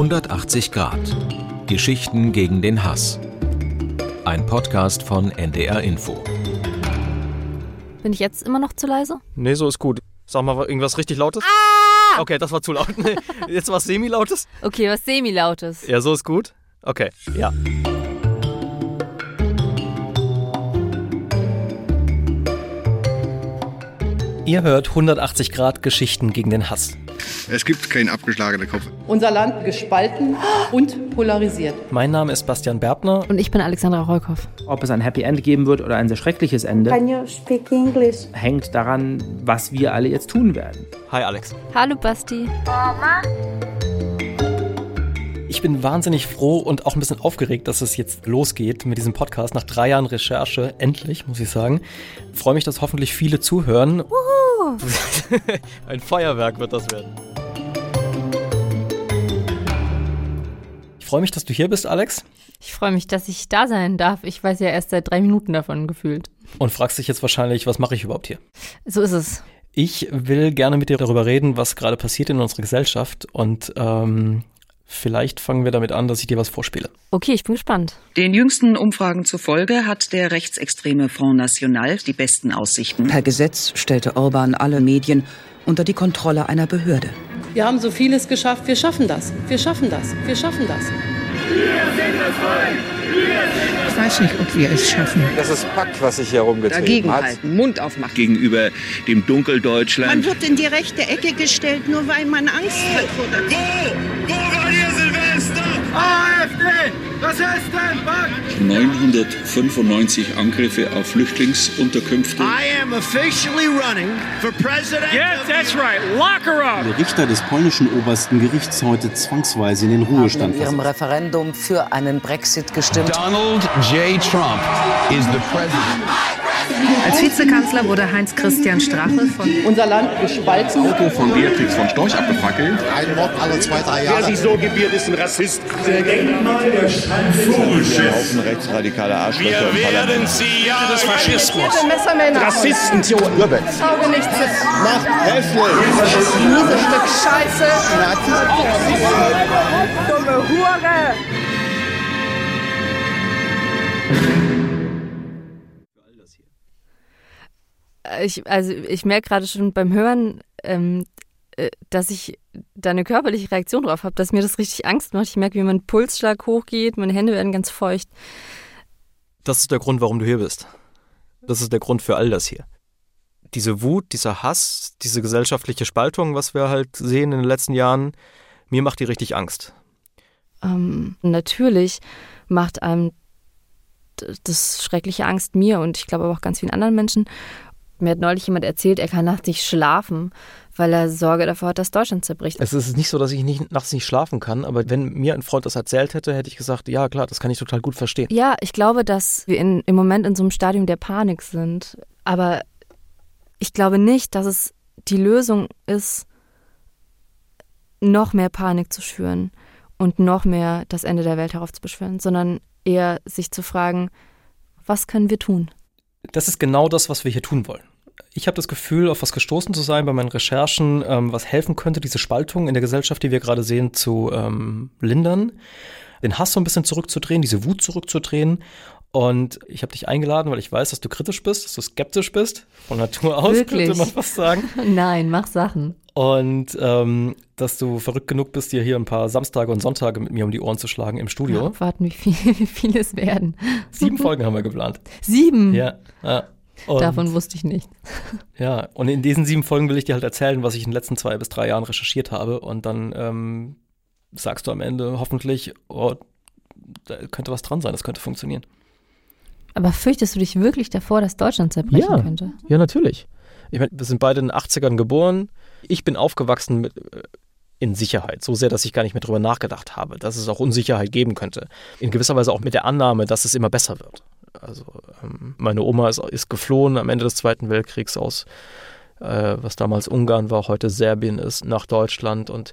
180 Grad. Geschichten gegen den Hass. Ein Podcast von NDR Info. Bin ich jetzt immer noch zu leise? Nee, so ist gut. Sag mal irgendwas richtig Lautes. Ah! Okay, das war zu laut. Jetzt was semi-lautes? Okay, was semi-lautes. Ja, so ist gut. Okay, ja. Ihr hört 180 Grad Geschichten gegen den Hass. Es gibt keinen abgeschlagenen Kopf. Unser Land gespalten und polarisiert. Mein Name ist Bastian Berbner. Und ich bin Alexandra Rollkoff. Ob es ein Happy End geben wird oder ein sehr schreckliches Ende, Can you speak English? hängt daran, was wir alle jetzt tun werden. Hi Alex. Hallo Basti. Ich bin wahnsinnig froh und auch ein bisschen aufgeregt, dass es jetzt losgeht mit diesem Podcast. Nach drei Jahren Recherche, endlich, muss ich sagen. Freue mich, dass hoffentlich viele zuhören. ein Feuerwerk wird das werden. Ich freue mich, dass du hier bist, Alex. Ich freue mich, dass ich da sein darf. Ich weiß ja erst seit drei Minuten davon gefühlt. Und fragst dich jetzt wahrscheinlich, was mache ich überhaupt hier? So ist es. Ich will gerne mit dir darüber reden, was gerade passiert in unserer Gesellschaft. Und ähm, vielleicht fangen wir damit an, dass ich dir was vorspiele. Okay, ich bin gespannt. Den jüngsten Umfragen zufolge hat der rechtsextreme Front National die besten Aussichten. Per Gesetz stellte Orban alle Medien unter die Kontrolle einer Behörde. Wir haben so vieles geschafft. Wir schaffen das. Wir schaffen das. Wir schaffen das. Ich weiß nicht, ob wir es schaffen. Das ist Pakt, was sich hier rumgetrieben hat. Dagegenhalten, Mund aufmachen. Gegenüber dem Dunkeldeutschland. Man wird in die rechte Ecke gestellt, nur weil man Angst hat vor der AfD! Was ist denn? Was? 995 Angriffe auf Flüchtlingsunterkünfte. I am officially running for president. Yes, that's right. Lock her up. Der Richter des polnischen obersten Gerichts heute zwangsweise in den Ruhestand in ihrem Referendum für einen Brexit gestimmt. Donald J. Trump is the president. Als Vizekanzler wurde Heinz-Christian Strache von Unser Land gespalten. Auto von Beatrix von Storch abgefackelt. Ein Mord alle zwei, drei Jahre. Wer sich so gebiert, ist ein Rassist. Der Denkmal der Vogelschiff. Haufen rechtsradikale Arschlöcher Wir werden sie ja des Faschismus. Messermänner. Rassisten. Goebbels. Auge nichts. Macht hässlich. Dieses Stück Scheiße. Dumme Hure. Ich, also ich merke gerade schon beim Hören, ähm, äh, dass ich da eine körperliche Reaktion drauf habe, dass mir das richtig Angst macht. Ich merke, wie mein Pulsschlag hochgeht, meine Hände werden ganz feucht. Das ist der Grund, warum du hier bist. Das ist der Grund für all das hier. Diese Wut, dieser Hass, diese gesellschaftliche Spaltung, was wir halt sehen in den letzten Jahren, mir macht die richtig Angst. Ähm, natürlich macht einem das schreckliche Angst mir und ich glaube aber auch ganz vielen anderen Menschen. Mir hat neulich jemand erzählt, er kann nachts nicht schlafen, weil er Sorge davor hat, dass Deutschland zerbricht. Es ist nicht so, dass ich nicht, nachts nicht schlafen kann, aber wenn mir ein Freund das erzählt hätte, hätte ich gesagt, ja klar, das kann ich total gut verstehen. Ja, ich glaube, dass wir in, im Moment in so einem Stadium der Panik sind. Aber ich glaube nicht, dass es die Lösung ist, noch mehr Panik zu schüren und noch mehr das Ende der Welt heraufzubeschwören, sondern eher sich zu fragen, was können wir tun? Das ist genau das, was wir hier tun wollen. Ich habe das Gefühl, auf was gestoßen zu sein bei meinen Recherchen, ähm, was helfen könnte, diese Spaltung in der Gesellschaft, die wir gerade sehen, zu ähm, lindern, den Hass so ein bisschen zurückzudrehen, diese Wut zurückzudrehen. Und ich habe dich eingeladen, weil ich weiß, dass du kritisch bist, dass du skeptisch bist. Von Natur aus, Wirklich? könnte man fast sagen. Nein, mach Sachen. Und ähm, dass du verrückt genug bist, dir hier ein paar Samstage und Sonntage mit mir um die Ohren zu schlagen im Studio. Ja, warten, wie, viel, wie viele es werden. Sieben Folgen haben wir geplant. Sieben? Ja. ja. Und, Davon wusste ich nichts. Ja, und in diesen sieben Folgen will ich dir halt erzählen, was ich in den letzten zwei bis drei Jahren recherchiert habe. Und dann ähm, sagst du am Ende hoffentlich, oh, da könnte was dran sein, das könnte funktionieren. Aber fürchtest du dich wirklich davor, dass Deutschland zerbrechen ja, könnte? Ja, natürlich. Ich meine, wir sind beide in den 80ern geboren. Ich bin aufgewachsen mit, äh, in Sicherheit, so sehr, dass ich gar nicht mehr drüber nachgedacht habe, dass es auch Unsicherheit geben könnte. In gewisser Weise auch mit der Annahme, dass es immer besser wird. Also ähm, meine Oma ist, ist geflohen am Ende des Zweiten Weltkriegs aus, äh, was damals Ungarn war, heute Serbien ist, nach Deutschland und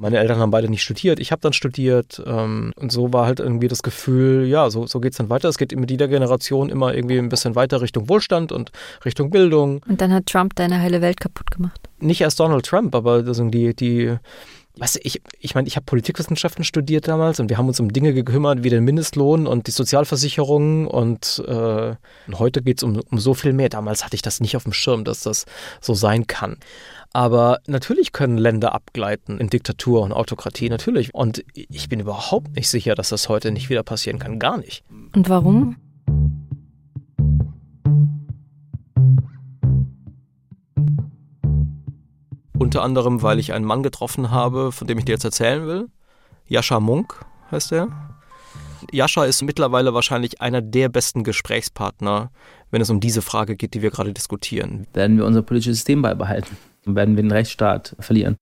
meine Eltern haben beide nicht studiert, ich habe dann studiert ähm, und so war halt irgendwie das Gefühl, ja, so, so geht es dann weiter. Es geht mit jeder Generation immer irgendwie ein bisschen weiter Richtung Wohlstand und Richtung Bildung. Und dann hat Trump deine heile Welt kaputt gemacht. Nicht erst Donald Trump, aber also die, die Weißt du, ich, ich meine, ich habe Politikwissenschaften studiert damals und wir haben uns um Dinge gekümmert wie den Mindestlohn und die Sozialversicherung und, äh, und heute geht es um, um so viel mehr. Damals hatte ich das nicht auf dem Schirm, dass das so sein kann. Aber natürlich können Länder abgleiten in Diktatur und Autokratie, natürlich. Und ich bin überhaupt nicht sicher, dass das heute nicht wieder passieren kann. Gar nicht. Und warum? Unter anderem, weil ich einen Mann getroffen habe, von dem ich dir jetzt erzählen will. Jascha Munk heißt er. Jascha ist mittlerweile wahrscheinlich einer der besten Gesprächspartner, wenn es um diese Frage geht, die wir gerade diskutieren. Werden wir unser politisches System beibehalten? Werden wir den Rechtsstaat verlieren?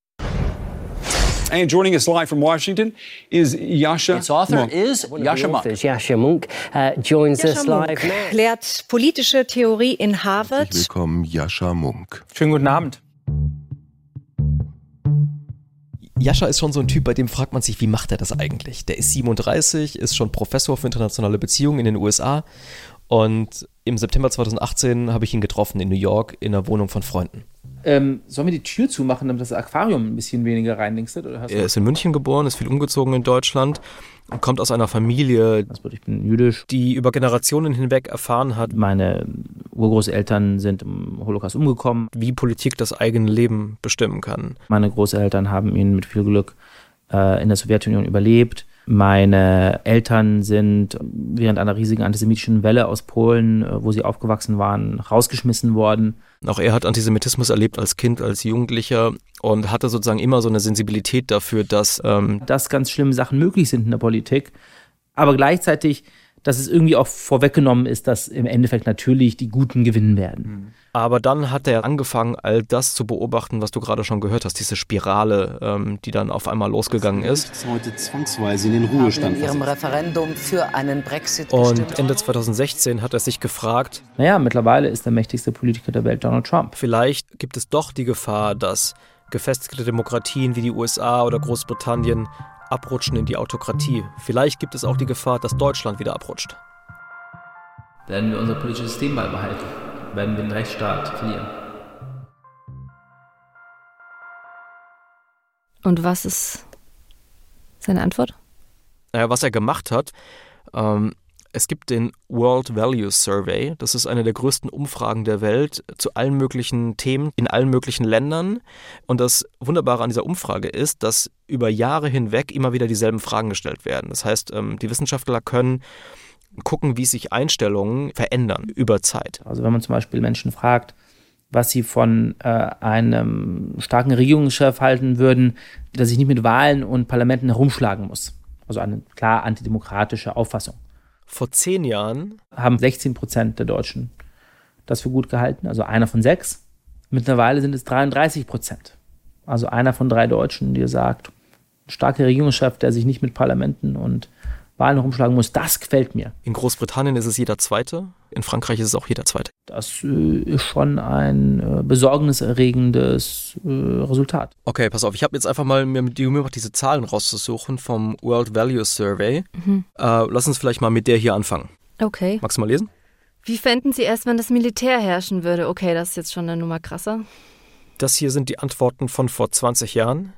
And joining us live from Washington is Yasha Its author Monk. is Yasha Monk. Yasha Monk uh, joins Yasha us Monk live lehrt politische Theorie in Harvard. Herzlich willkommen, Jascha Munk. Schönen guten Abend. Jascha ist schon so ein Typ, bei dem fragt man sich, wie macht er das eigentlich? Der ist 37, ist schon Professor für internationale Beziehungen in den USA und im September 2018 habe ich ihn getroffen in New York in einer Wohnung von Freunden. Ähm, sollen wir die Tür zumachen, damit das Aquarium ein bisschen weniger reinlinkstet? Er ist in München geboren, ist viel umgezogen in Deutschland und kommt aus einer Familie, ich bin jüdisch, die über Generationen hinweg erfahren hat, Meine Urgroßeltern sind im Holocaust umgekommen. wie Politik das eigene Leben bestimmen kann. Meine Großeltern haben ihn mit viel Glück äh, in der Sowjetunion überlebt. Meine Eltern sind während einer riesigen antisemitischen Welle aus Polen, äh, wo sie aufgewachsen waren, rausgeschmissen worden. Auch er hat Antisemitismus erlebt als Kind, als Jugendlicher und hatte sozusagen immer so eine Sensibilität dafür, dass ähm, Dass ganz schlimme Sachen möglich sind in der Politik, aber gleichzeitig, dass es irgendwie auch vorweggenommen ist, dass im Endeffekt natürlich die Guten gewinnen werden. Aber dann hat er angefangen, all das zu beobachten, was du gerade schon gehört hast, diese Spirale, ähm, die dann auf einmal losgegangen ist. Ist heute zwangsweise in den Ruhestand in ihrem. Referendum für einen Brexit Und gestimmt. Ende 2016 hat er sich gefragt, Naja, mittlerweile ist der mächtigste Politiker der Welt Donald Trump. vielleicht gibt es doch die Gefahr, dass gefestigte Demokratien wie die USA oder Großbritannien abrutschen in die Autokratie. Vielleicht gibt es auch die Gefahr, dass Deutschland wieder abrutscht. Werden wir unser politisches System beibehalten? Werden wir den Rechtsstaat verlieren? Und was ist seine Antwort? Naja, was er gemacht hat, ähm, es gibt den World Values Survey. Das ist eine der größten Umfragen der Welt zu allen möglichen Themen in allen möglichen Ländern. Und das Wunderbare an dieser Umfrage ist, dass über Jahre hinweg immer wieder dieselben Fragen gestellt werden. Das heißt, ähm, die Wissenschaftler können gucken, wie sich Einstellungen verändern über Zeit. Also wenn man zum Beispiel Menschen fragt, was sie von äh, einem starken Regierungschef halten würden, der sich nicht mit Wahlen und Parlamenten herumschlagen muss. Also eine klar antidemokratische Auffassung. Vor zehn Jahren Haben 16 Prozent der Deutschen das für gut gehalten, also einer von sechs. Mittlerweile sind es 33 Prozent. Also einer von drei Deutschen, der sagt, ein starker Regierungschef, der sich nicht mit Parlamenten und Wahlen herumschlagen muss, das gefällt mir. in Großbritannien ist es jeder Zweite, in Frankreich ist es auch jeder Zweite. Das äh, ist schon ein äh, besorgniserregendes äh, Resultat. Okay, pass auf, ich habe jetzt einfach mal mir die Mühe gemacht, diese Zahlen rauszusuchen vom World Values Survey. Mhm. Äh, lass uns vielleicht mal mit der hier anfangen. Okay. Magst du mal lesen? Wie fänden Sie erst, wenn das Militär herrschen würde? Okay, das ist jetzt schon eine Nummer krasser. Das hier sind die Antworten von vor 20 Jahren.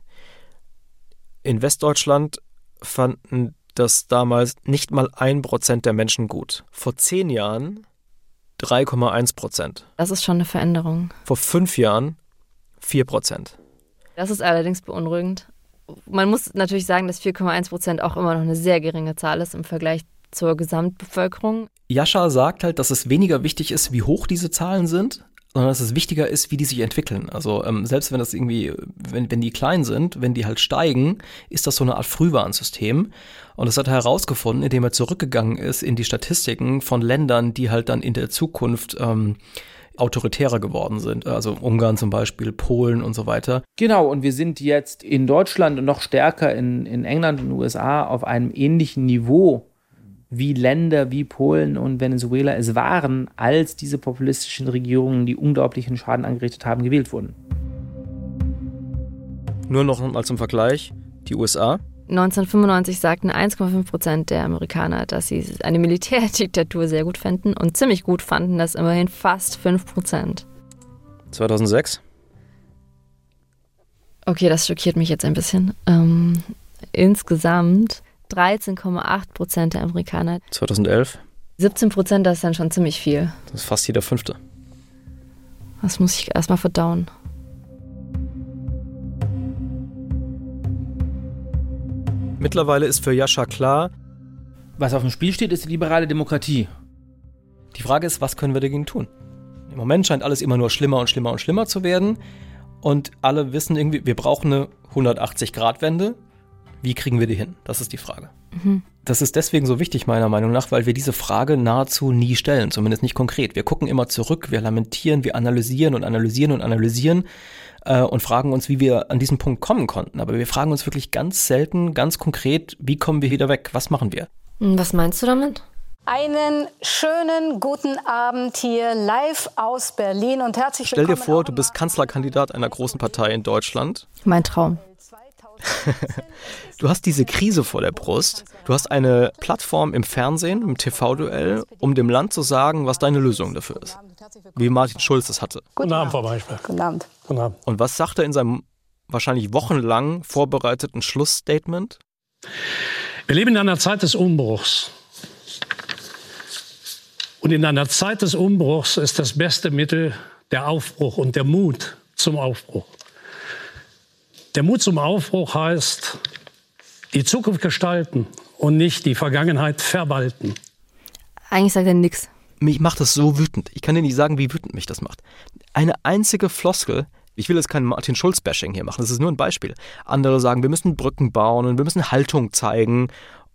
In Westdeutschland fanden das damals nicht mal ein Prozent der Menschen gut. Vor zehn Jahren 3,1 Prozent. Das ist schon eine Veränderung. Vor fünf Jahren 4 Prozent. Das ist allerdings beunruhigend. Man muss natürlich sagen, dass 4,1 Prozent auch immer noch eine sehr geringe Zahl ist im Vergleich zur Gesamtbevölkerung. Jascha sagt halt, dass es weniger wichtig ist, wie hoch diese Zahlen sind, sondern dass es wichtiger ist, wie die sich entwickeln. Also ähm, selbst wenn das irgendwie, wenn, wenn die klein sind, wenn die halt steigen, ist das so eine Art Frühwarnsystem. Und das hat er herausgefunden, indem er zurückgegangen ist in die Statistiken von Ländern, die halt dann in der Zukunft ähm, autoritärer geworden sind. Also Ungarn zum Beispiel, Polen und so weiter. Genau, und wir sind jetzt in Deutschland und noch stärker in, in England und USA auf einem ähnlichen Niveau wie Länder wie Polen und Venezuela es waren, als diese populistischen Regierungen, die unglaublichen Schaden angerichtet haben, gewählt wurden. Nur noch mal zum Vergleich, die USA 1995 sagten 1,5 Prozent der Amerikaner, dass sie eine Militärdiktatur sehr gut fänden und ziemlich gut fanden das immerhin fast 5 Prozent. 2006, Okay, das schockiert mich jetzt ein bisschen. Ähm, insgesamt 13,8 Prozent der Amerikaner. 2011? 17 Prozent, das ist dann schon ziemlich viel. Das ist fast jeder Fünfte. Das muss ich erstmal verdauen. Mittlerweile ist für Jascha klar, was auf dem Spiel steht, ist die liberale Demokratie. Die Frage ist, was können wir dagegen tun? Im Moment scheint alles immer nur schlimmer und schlimmer und schlimmer zu werden. Und alle wissen irgendwie, wir brauchen eine 180-Grad-Wende. Wie kriegen wir die hin? Das ist die Frage. Mhm. Das ist deswegen so wichtig, meiner Meinung nach, weil wir diese Frage nahezu nie stellen, zumindest nicht konkret. Wir gucken immer zurück, wir lamentieren, wir analysieren und analysieren und analysieren äh, und fragen uns, wie wir an diesen Punkt kommen konnten. Aber wir fragen uns wirklich ganz selten, ganz konkret, wie kommen wir wieder weg? Was machen wir? Was meinst du damit? Einen schönen guten Abend hier live aus Berlin und herzlich willkommen. Stell dir vor, du bist Kanzlerkandidat einer großen Partei in Deutschland. Mein Traum. du hast diese Krise vor der Brust. Du hast eine Plattform im Fernsehen, im TV-Duell, um dem Land zu sagen, was deine Lösung dafür ist. Wie Martin Schulz es hatte. Guten Abend, Frau Beispiel. Guten Abend. Guten Abend. Und was sagt er in seinem wahrscheinlich wochenlang vorbereiteten Schlussstatement? Wir leben in einer Zeit des Umbruchs. Und in einer Zeit des Umbruchs ist das beste Mittel der Aufbruch und der Mut zum Aufbruch. Der Mut zum Aufbruch heißt, die Zukunft gestalten und nicht die Vergangenheit verwalten. Eigentlich sagt er nichts. Mich macht das so wütend. Ich kann dir nicht sagen, wie wütend mich das macht. Eine einzige Floskel. Ich will jetzt kein Martin Schulz-Bashing hier machen, das ist nur ein Beispiel. Andere sagen, wir müssen Brücken bauen und wir müssen Haltung zeigen.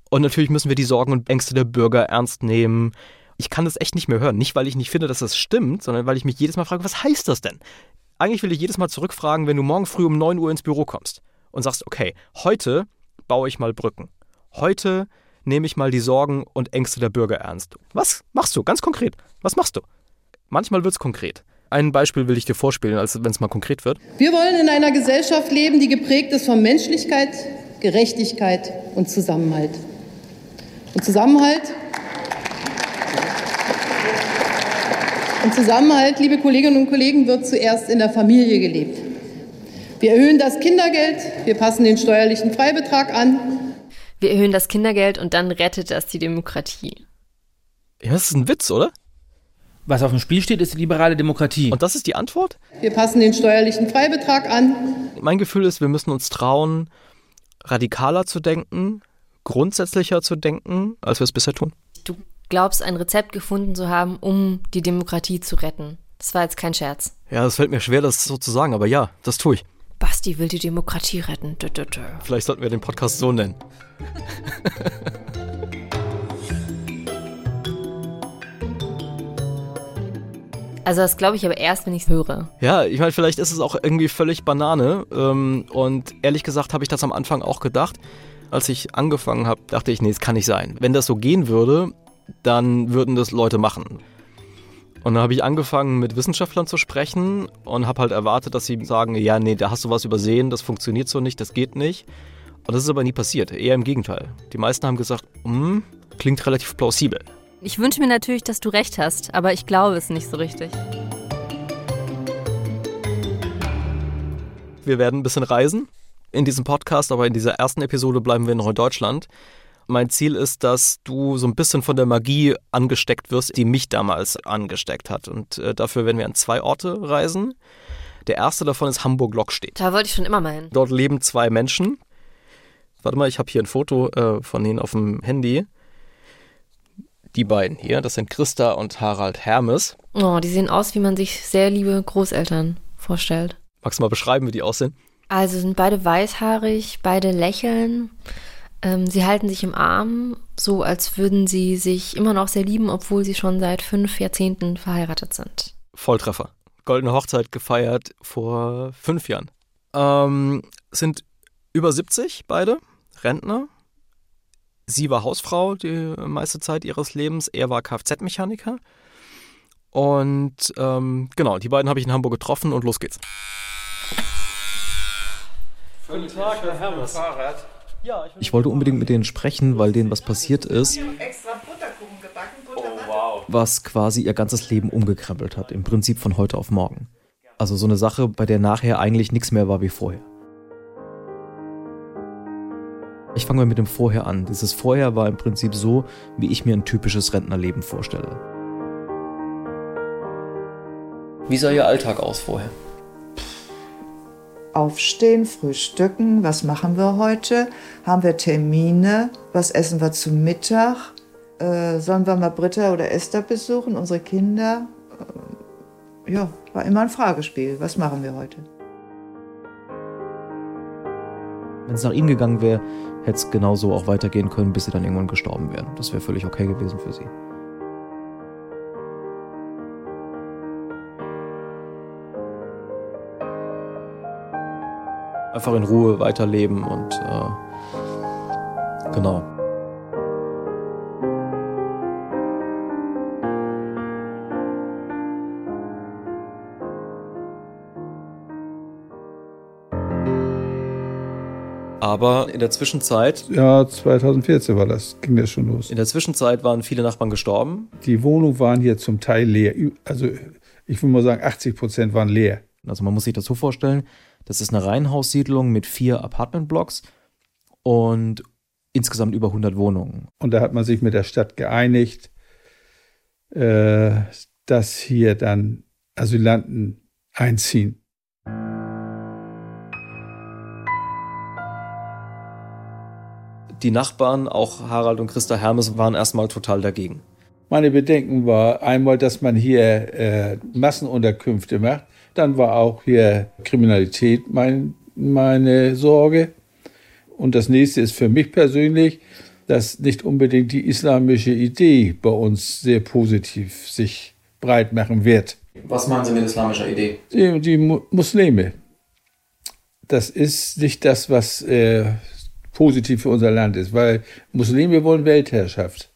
Und natürlich müssen wir die Sorgen und Ängste der Bürger ernst nehmen. Ich kann das echt nicht mehr hören. Nicht, weil ich nicht finde, dass das stimmt, sondern weil ich mich jedes Mal frage, was heißt das denn? Eigentlich will ich jedes Mal zurückfragen, wenn du morgen früh um 9 Uhr ins Büro kommst und sagst, okay, heute baue ich mal Brücken. Heute nehme ich mal die Sorgen und Ängste der Bürger ernst. Was machst du? Ganz konkret. Was machst du? Manchmal wird es konkret. Ein Beispiel will ich dir vorspielen, als wenn es mal konkret wird. Wir wollen in einer Gesellschaft leben, die geprägt ist von Menschlichkeit, Gerechtigkeit und Zusammenhalt. Und Zusammenhalt Und Zusammenhalt, liebe Kolleginnen und Kollegen, wird zuerst in der Familie gelebt. Wir erhöhen das Kindergeld, wir passen den steuerlichen Freibetrag an. Wir erhöhen das Kindergeld und dann rettet das die Demokratie. Ja, das ist ein Witz, oder? Was auf dem Spiel steht, ist die liberale Demokratie. Und das ist die Antwort? Wir passen den steuerlichen Freibetrag an. Mein Gefühl ist, wir müssen uns trauen, radikaler zu denken, grundsätzlicher zu denken, als wir es bisher tun. Du glaubst, ein Rezept gefunden zu haben, um die Demokratie zu retten. Das war jetzt kein Scherz. Ja, es fällt mir schwer, das so zu sagen, aber ja, das tue ich. Basti will die Demokratie retten. Dö, dö, dö. Vielleicht sollten wir den Podcast so nennen. Also das glaube ich aber erst, wenn ich es höre. Ja, ich meine, vielleicht ist es auch irgendwie völlig Banane. Ähm, und ehrlich gesagt habe ich das am Anfang auch gedacht. Als ich angefangen habe, dachte ich, nee, es kann nicht sein. Wenn das so gehen würde, dann würden das Leute machen. Und dann habe ich angefangen, mit Wissenschaftlern zu sprechen und habe halt erwartet, dass sie sagen, ja, nee, da hast du was übersehen, das funktioniert so nicht, das geht nicht. Und das ist aber nie passiert, eher im Gegenteil. Die meisten haben gesagt, hm, klingt relativ plausibel. Ich wünsche mir natürlich, dass du recht hast, aber ich glaube es nicht so richtig. Wir werden ein bisschen reisen in diesem Podcast, aber in dieser ersten Episode bleiben wir noch in Deutschland. Mein Ziel ist, dass du so ein bisschen von der Magie angesteckt wirst, die mich damals angesteckt hat. Und äh, dafür werden wir an zwei Orte reisen. Der erste davon ist Hamburg-Lockstedt. Da wollte ich schon immer mal hin. Dort leben zwei Menschen. Warte mal, ich habe hier ein Foto äh, von ihnen auf dem Handy. Die beiden hier, das sind Christa und Harald Hermes. Oh, die sehen aus, wie man sich sehr liebe Großeltern vorstellt. Magst du mal beschreiben, wie die aussehen? Also sind beide weißhaarig, beide lächeln. Ähm, sie halten sich im Arm, so als würden sie sich immer noch sehr lieben, obwohl sie schon seit fünf Jahrzehnten verheiratet sind. Volltreffer. Goldene Hochzeit gefeiert vor fünf Jahren. Ähm, sind über 70 beide, Rentner. Sie war Hausfrau die meiste Zeit ihres Lebens, er war Kfz-Mechaniker. Und ähm, genau, die beiden habe ich in Hamburg getroffen und los geht's. Guten Tag, Herr Hermes. Fahrrad. Ich wollte unbedingt mit denen sprechen, weil denen was passiert ist, was quasi ihr ganzes Leben umgekrempelt hat, im Prinzip von heute auf morgen. Also so eine Sache, bei der nachher eigentlich nichts mehr war wie vorher. Ich fange mal mit dem Vorher an. Dieses Vorher war im Prinzip so, wie ich mir ein typisches Rentnerleben vorstelle. Wie sah Ihr Alltag aus vorher? Aufstehen, frühstücken, was machen wir heute? Haben wir Termine? Was essen wir zum Mittag? Äh, sollen wir mal Britta oder Esther besuchen, unsere Kinder? Äh, ja, war immer ein Fragespiel. Was machen wir heute? Wenn es nach ihm gegangen wäre, hätte es genauso auch weitergehen können, bis sie dann irgendwann gestorben wären. Das wäre völlig okay gewesen für sie. Einfach in Ruhe weiterleben und äh, genau. Aber in der Zwischenzeit. Ja, 2014 war das, ging das schon los. In der Zwischenzeit waren viele Nachbarn gestorben. Die Wohnungen waren hier zum Teil leer. Also ich würde mal sagen, 80 Prozent waren leer. Also man muss sich das so vorstellen, das ist eine Reihenhaussiedlung mit vier Apartmentblocks und insgesamt über 100 Wohnungen. Und da hat man sich mit der Stadt geeinigt, äh, dass hier dann Asylanten einziehen. die Nachbarn, auch Harald und Christa Hermes, waren erstmal total dagegen. Meine Bedenken war einmal, dass man hier äh, Massenunterkünfte macht. Dann war auch hier Kriminalität mein, meine Sorge. Und das nächste ist für mich persönlich, dass nicht unbedingt die islamische Idee bei uns sehr positiv sich breit machen wird. Was meinen Sie mit islamischer Idee? Die, die Muslime. Das ist nicht das, was äh, positiv für unser Land ist, weil Muslime wollen Weltherrschaft.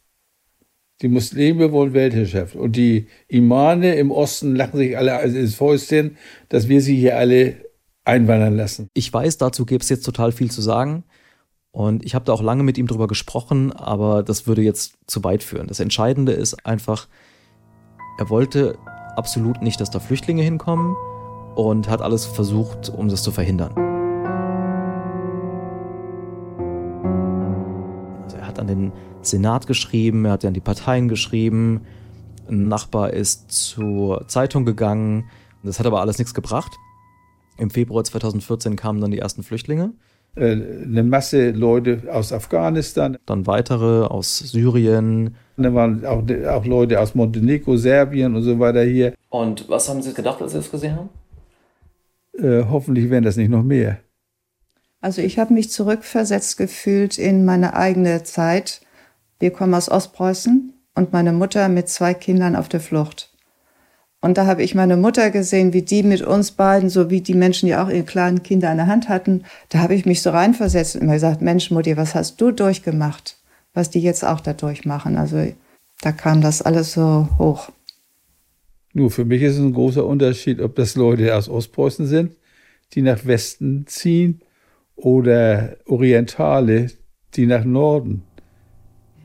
Die Muslime wollen Weltherrschaft. Und die Imane im Osten lachen sich alle ins Fäustchen, dass wir sie hier alle einwandern lassen. Ich weiß, dazu gäbe es jetzt total viel zu sagen. Und ich habe da auch lange mit ihm drüber gesprochen, aber das würde jetzt zu weit führen. Das Entscheidende ist einfach, er wollte absolut nicht, dass da Flüchtlinge hinkommen und hat alles versucht, um das zu verhindern. an den Senat geschrieben, er hat an die Parteien geschrieben. Ein Nachbar ist zur Zeitung gegangen. Das hat aber alles nichts gebracht. Im Februar 2014 kamen dann die ersten Flüchtlinge. Äh, eine Masse Leute aus Afghanistan. Dann weitere aus Syrien. Dann waren auch, auch Leute aus Montenegro, Serbien und so weiter hier. Und was haben Sie gedacht, als Sie das gesehen haben? Äh, hoffentlich werden das nicht noch mehr. Also ich habe mich zurückversetzt gefühlt in meine eigene Zeit. Wir kommen aus Ostpreußen und meine Mutter mit zwei Kindern auf der Flucht. Und da habe ich meine Mutter gesehen, wie die mit uns beiden, so wie die Menschen, die auch ihre kleinen Kinder an der Hand hatten, da habe ich mich so reinversetzt und mir gesagt, Mensch, Mutti, was hast du durchgemacht, was die jetzt auch da durchmachen? Also da kam das alles so hoch. Nur für mich ist es ein großer Unterschied, ob das Leute aus Ostpreußen sind, die nach Westen ziehen oder Orientale, die nach Norden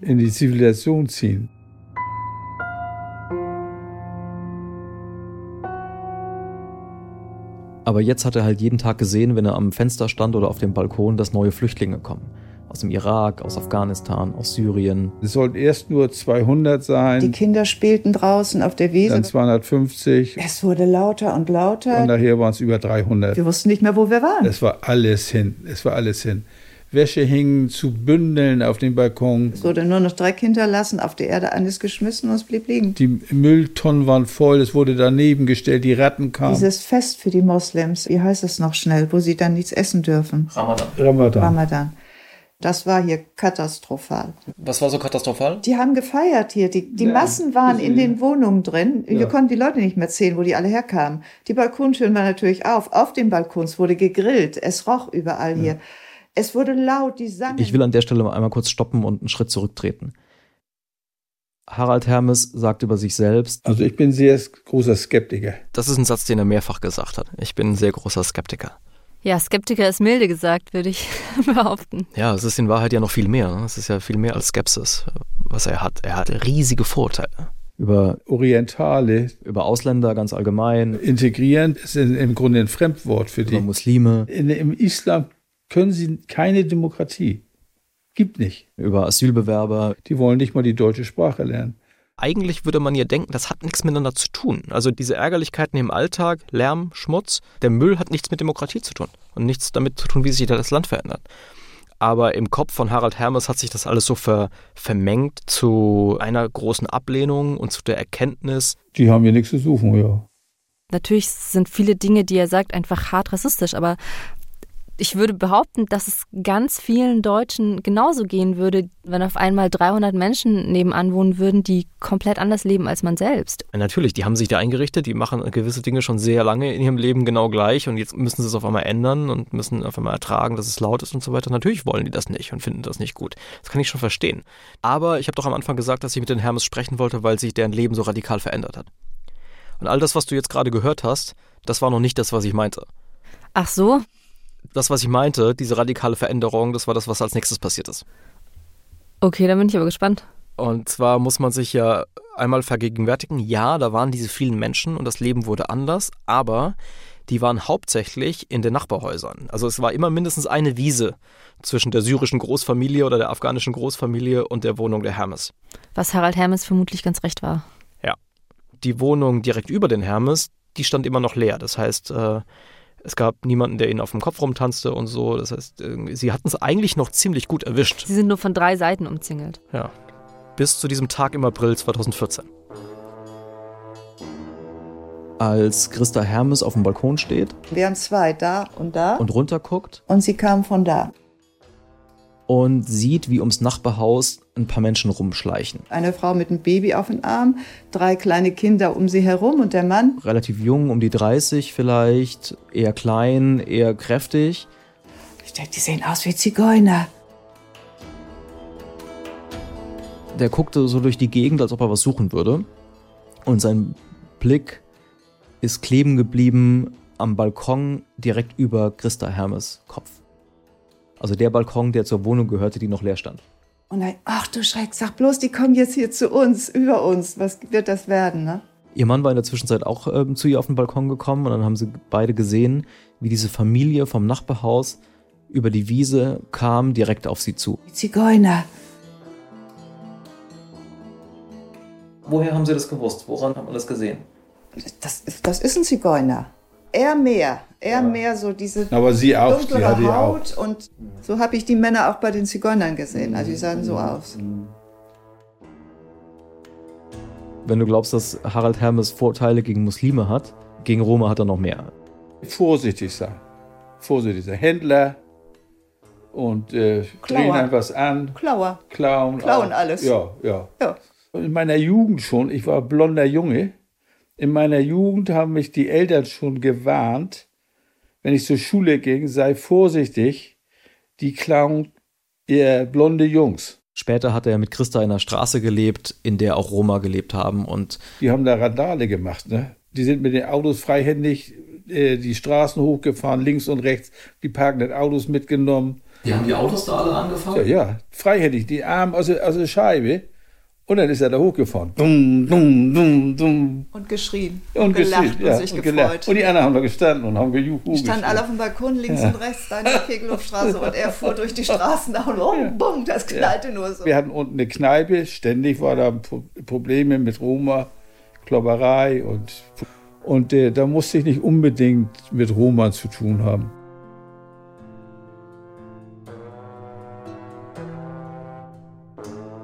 in die Zivilisation ziehen. Aber jetzt hat er halt jeden Tag gesehen, wenn er am Fenster stand oder auf dem Balkon, dass neue Flüchtlinge kommen. Aus dem Irak, aus Afghanistan, aus Syrien. Es sollten erst nur 200 sein. Die Kinder spielten draußen auf der Wiese. Dann 250. Es wurde lauter und lauter. Und nachher waren es über 300. Wir wussten nicht mehr, wo wir waren. Es war alles hin. Es war alles hin. Wäsche hingen zu Bündeln auf dem Balkon. Es wurde nur noch Dreck hinterlassen, auf die Erde alles geschmissen und es blieb liegen. Die Mülltonnen waren voll, es wurde daneben gestellt, die Ratten kamen. Dieses Fest für die Moslems, wie heißt es noch schnell, wo sie dann nichts essen dürfen? Ramadan. Ramadan. Ramadan. Das war hier katastrophal. Was war so katastrophal? Die haben gefeiert hier. Die, die ja, Massen waren in den Wohnungen drin. Wir konnten die Leute nicht mehr zählen, wo die alle herkamen. Die Balkontüren waren natürlich auf. Auf den Balkons wurde gegrillt. Es roch überall hier. Es wurde laut, die sangen. Ich will an der Stelle einmal kurz stoppen und einen Schritt zurücktreten. Harald Hermes sagt über sich selbst. Also ich bin sehr großer Skeptiker. Das ist ein Satz, den er mehrfach gesagt hat. Ich bin ein sehr großer Skeptiker. Ja, Skeptiker ist milde gesagt, würde ich behaupten. Ja, es ist in Wahrheit ja noch viel mehr. Ne? Es ist ja viel mehr als Skepsis, was er hat. Er hat riesige Vorteile. Über Orientale. Über Ausländer ganz allgemein. Integrieren ist im Grunde ein Fremdwort für die. Über Muslime. In, Im Islam können sie keine Demokratie. Gibt nicht. Über Asylbewerber. Die wollen nicht mal die deutsche Sprache lernen. Eigentlich würde man ja denken, das hat nichts miteinander zu tun. Also diese Ärgerlichkeiten im Alltag, Lärm, Schmutz, der Müll hat nichts mit Demokratie zu tun und nichts damit zu tun, wie sich das Land verändert. Aber im Kopf von Harald Hermes hat sich das alles so ver, vermengt zu einer großen Ablehnung und zu der Erkenntnis. Die haben hier nichts zu suchen, ja. Natürlich sind viele Dinge, die er sagt, einfach hart rassistisch, aber ich würde behaupten, dass es ganz vielen Deutschen genauso gehen würde, wenn auf einmal 300 Menschen nebenan wohnen würden, die komplett anders leben als man selbst. Natürlich, die haben sich da eingerichtet, die machen gewisse Dinge schon sehr lange in ihrem Leben genau gleich und jetzt müssen sie es auf einmal ändern und müssen auf einmal ertragen, dass es laut ist und so weiter. Natürlich wollen die das nicht und finden das nicht gut. Das kann ich schon verstehen. Aber ich habe doch am Anfang gesagt, dass ich mit den Hermes sprechen wollte, weil sich deren Leben so radikal verändert hat. Und all das, was du jetzt gerade gehört hast, das war noch nicht das, was ich meinte. Ach so? Das, was ich meinte, diese radikale Veränderung, das war das, was als nächstes passiert ist. Okay, dann bin ich aber gespannt. Und zwar muss man sich ja einmal vergegenwärtigen, ja, da waren diese vielen Menschen und das Leben wurde anders, aber die waren hauptsächlich in den Nachbarhäusern. Also es war immer mindestens eine Wiese zwischen der syrischen Großfamilie oder der afghanischen Großfamilie und der Wohnung der Hermes. Was Harald Hermes vermutlich ganz recht war. Ja. Die Wohnung direkt über den Hermes, die stand immer noch leer. Das heißt, äh, es gab niemanden, der ihnen auf dem Kopf rumtanzte und so. Das heißt, sie hatten es eigentlich noch ziemlich gut erwischt. Sie sind nur von drei Seiten umzingelt. Ja. Bis zu diesem Tag im April 2014. Als Christa Hermes auf dem Balkon steht. Wir haben zwei, da und da. Und runterguckt. Und sie kam von da. Und sieht, wie ums Nachbarhaus ein paar Menschen rumschleichen. Eine Frau mit einem Baby auf dem Arm, drei kleine Kinder um sie herum und der Mann. Relativ jung, um die 30 vielleicht, eher klein, eher kräftig. Ich denke, die sehen aus wie Zigeuner. Der guckte so durch die Gegend, als ob er was suchen würde. Und sein Blick ist kleben geblieben am Balkon direkt über Christa Hermes Kopf. Also der Balkon, der zur Wohnung gehörte, die noch leer stand. Und dann, ach du Schreck, sag bloß, die kommen jetzt hier zu uns, über uns. Was wird das werden, ne? Ihr Mann war in der Zwischenzeit auch ähm, zu ihr auf den Balkon gekommen und dann haben sie beide gesehen, wie diese Familie vom Nachbarhaus über die Wiese kam, direkt auf sie zu. Die Zigeuner. Woher haben Sie das gewusst? Woran hat man das gesehen? Das, ist- das ist ein Zigeuner. Er mehr, er mehr so diese Aber sie auch, die dunklere hatte ich auch. Haut und so habe ich die Männer auch bei den Zigeunern gesehen. Also die sahen so aus. Wenn du glaubst, dass Harald Hermes Vorteile gegen Muslime hat, gegen Roma hat er noch mehr. Vorsichtig sein. Vorsichtig sein. Händler und äh, drehen Klauer. einem was an. Klauer. Klauen. Klauen auch. alles. Ja, ja. Ja. In meiner Jugend schon, ich war blonder Junge, in meiner Jugend haben mich die Eltern schon gewarnt, wenn ich zur Schule ging, sei vorsichtig, die klauen eher blonde Jungs. Später hat er mit Christa in einer Straße gelebt, in der auch Roma gelebt haben und Die haben da Randale gemacht, ne? Die sind mit den Autos freihändig äh, die Straßen hochgefahren, links und rechts, die parkenden Autos mitgenommen. Die haben die Autos da alle Ja, angefahren? ja, freihändig, die Arme aus, der- aus der Scheibe. Und dann ist er da hochgefahren. Dum, dum, dum, dum. Und geschrien. Und gelacht geschrien, und ja, sich und gefreut. gelacht. Und die anderen haben da gestanden und haben gejuhu Die standen geschrien. alle auf dem Balkon links Ja. und rechts da in der Kegelhofstraße und er fuhr durch die Straßen und oh, bumm, das knallte nur so. Wir hatten unten eine Kneipe, ständig war da Pro- Probleme mit Roma, Klopperei und, und äh, da musste ich nicht unbedingt mit Roma zu tun haben.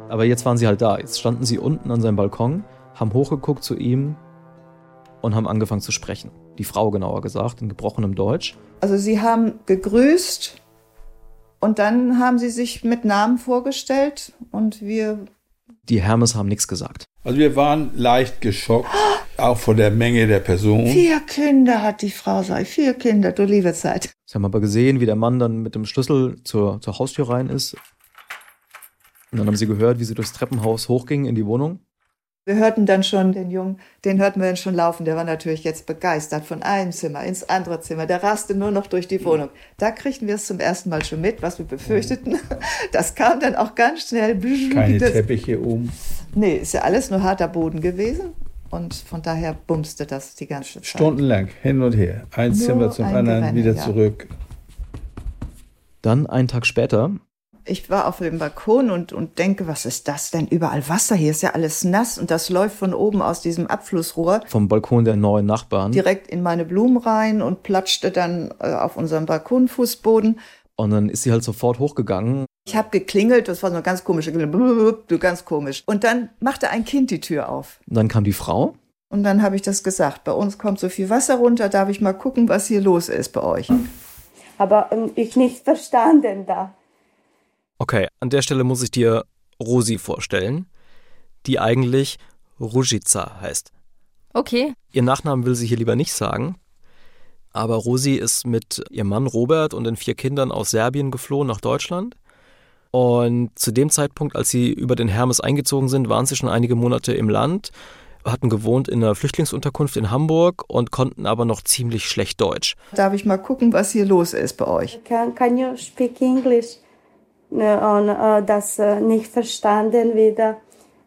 Aber jetzt waren sie halt da. Jetzt standen sie unten an seinem Balkon, haben hochgeguckt zu ihm und haben angefangen zu sprechen. Die Frau genauer gesagt, in gebrochenem Deutsch. Also sie haben gegrüßt und dann haben sie sich mit Namen vorgestellt und wir Die Hermes haben nichts gesagt. Also wir waren leicht geschockt, auch von der Menge der Personen. Vier Kinder hat die Frau, ich, vier Kinder, du liebe Zeit. Sie haben aber gesehen, wie der Mann dann mit dem Schlüssel zur, zur Haustür rein ist. Und dann haben sie gehört, wie sie durchs Treppenhaus hochgingen in die Wohnung. Wir hörten dann schon den Jungen, den hörten wir dann schon laufen, der war natürlich jetzt begeistert von einem Zimmer ins andere Zimmer, der raste nur noch durch die Wohnung. Da kriegten wir es zum ersten Mal schon mit, was wir befürchteten. Das kam dann auch ganz schnell. Keine Das- Teppiche oben. Nee, ist ja alles nur harter Boden gewesen und von daher bumste das die ganze Zeit. Stundenlang, hin und her. Ein Nur Zimmer zum ein anderen, Gerenne, wieder ja. zurück. Dann einen Tag später, Ich war auf dem Balkon und, und denke, was ist das denn? Überall Wasser, hier ist ja alles nass und das läuft von oben aus diesem Abflussrohr Vom Balkon der neuen Nachbarn. direkt in meine Blumen rein und platschte dann äh, auf unserem Balkonfußboden. Und dann ist sie halt sofort hochgegangen. Ich habe geklingelt, das war so eine ganz komische blub, ganz komisch. Und dann machte ein Kind die Tür auf. Und dann kam die Frau. Und dann habe ich das gesagt, bei uns kommt so viel Wasser runter, darf ich mal gucken, was hier los ist bei euch. Aber ähm, ich nicht verstanden da. Okay, an der Stelle muss ich dir Rosi vorstellen, die eigentlich Ružica heißt. Okay. Ihr Nachnamen will sie hier lieber nicht sagen. Aber Rosi ist mit ihrem Mann Robert und den vier Kindern aus Serbien geflohen nach Deutschland. Und zu dem Zeitpunkt, als sie über den Hermes eingezogen sind, waren sie schon einige Monate im Land, hatten gewohnt in einer Flüchtlingsunterkunft in Hamburg und konnten aber noch ziemlich schlecht Deutsch. Darf ich mal gucken, was hier los ist bei euch? Can, can you speak English? Ne, Und äh, das äh, nicht verstanden wieder.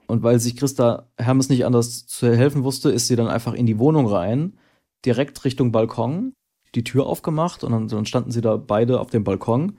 Und weil sich Christa Hermes nicht anders zu helfen wusste, ist sie dann einfach in die Wohnung rein, direkt Richtung Balkon, die Tür aufgemacht und dann, dann standen sie da beide auf dem Balkon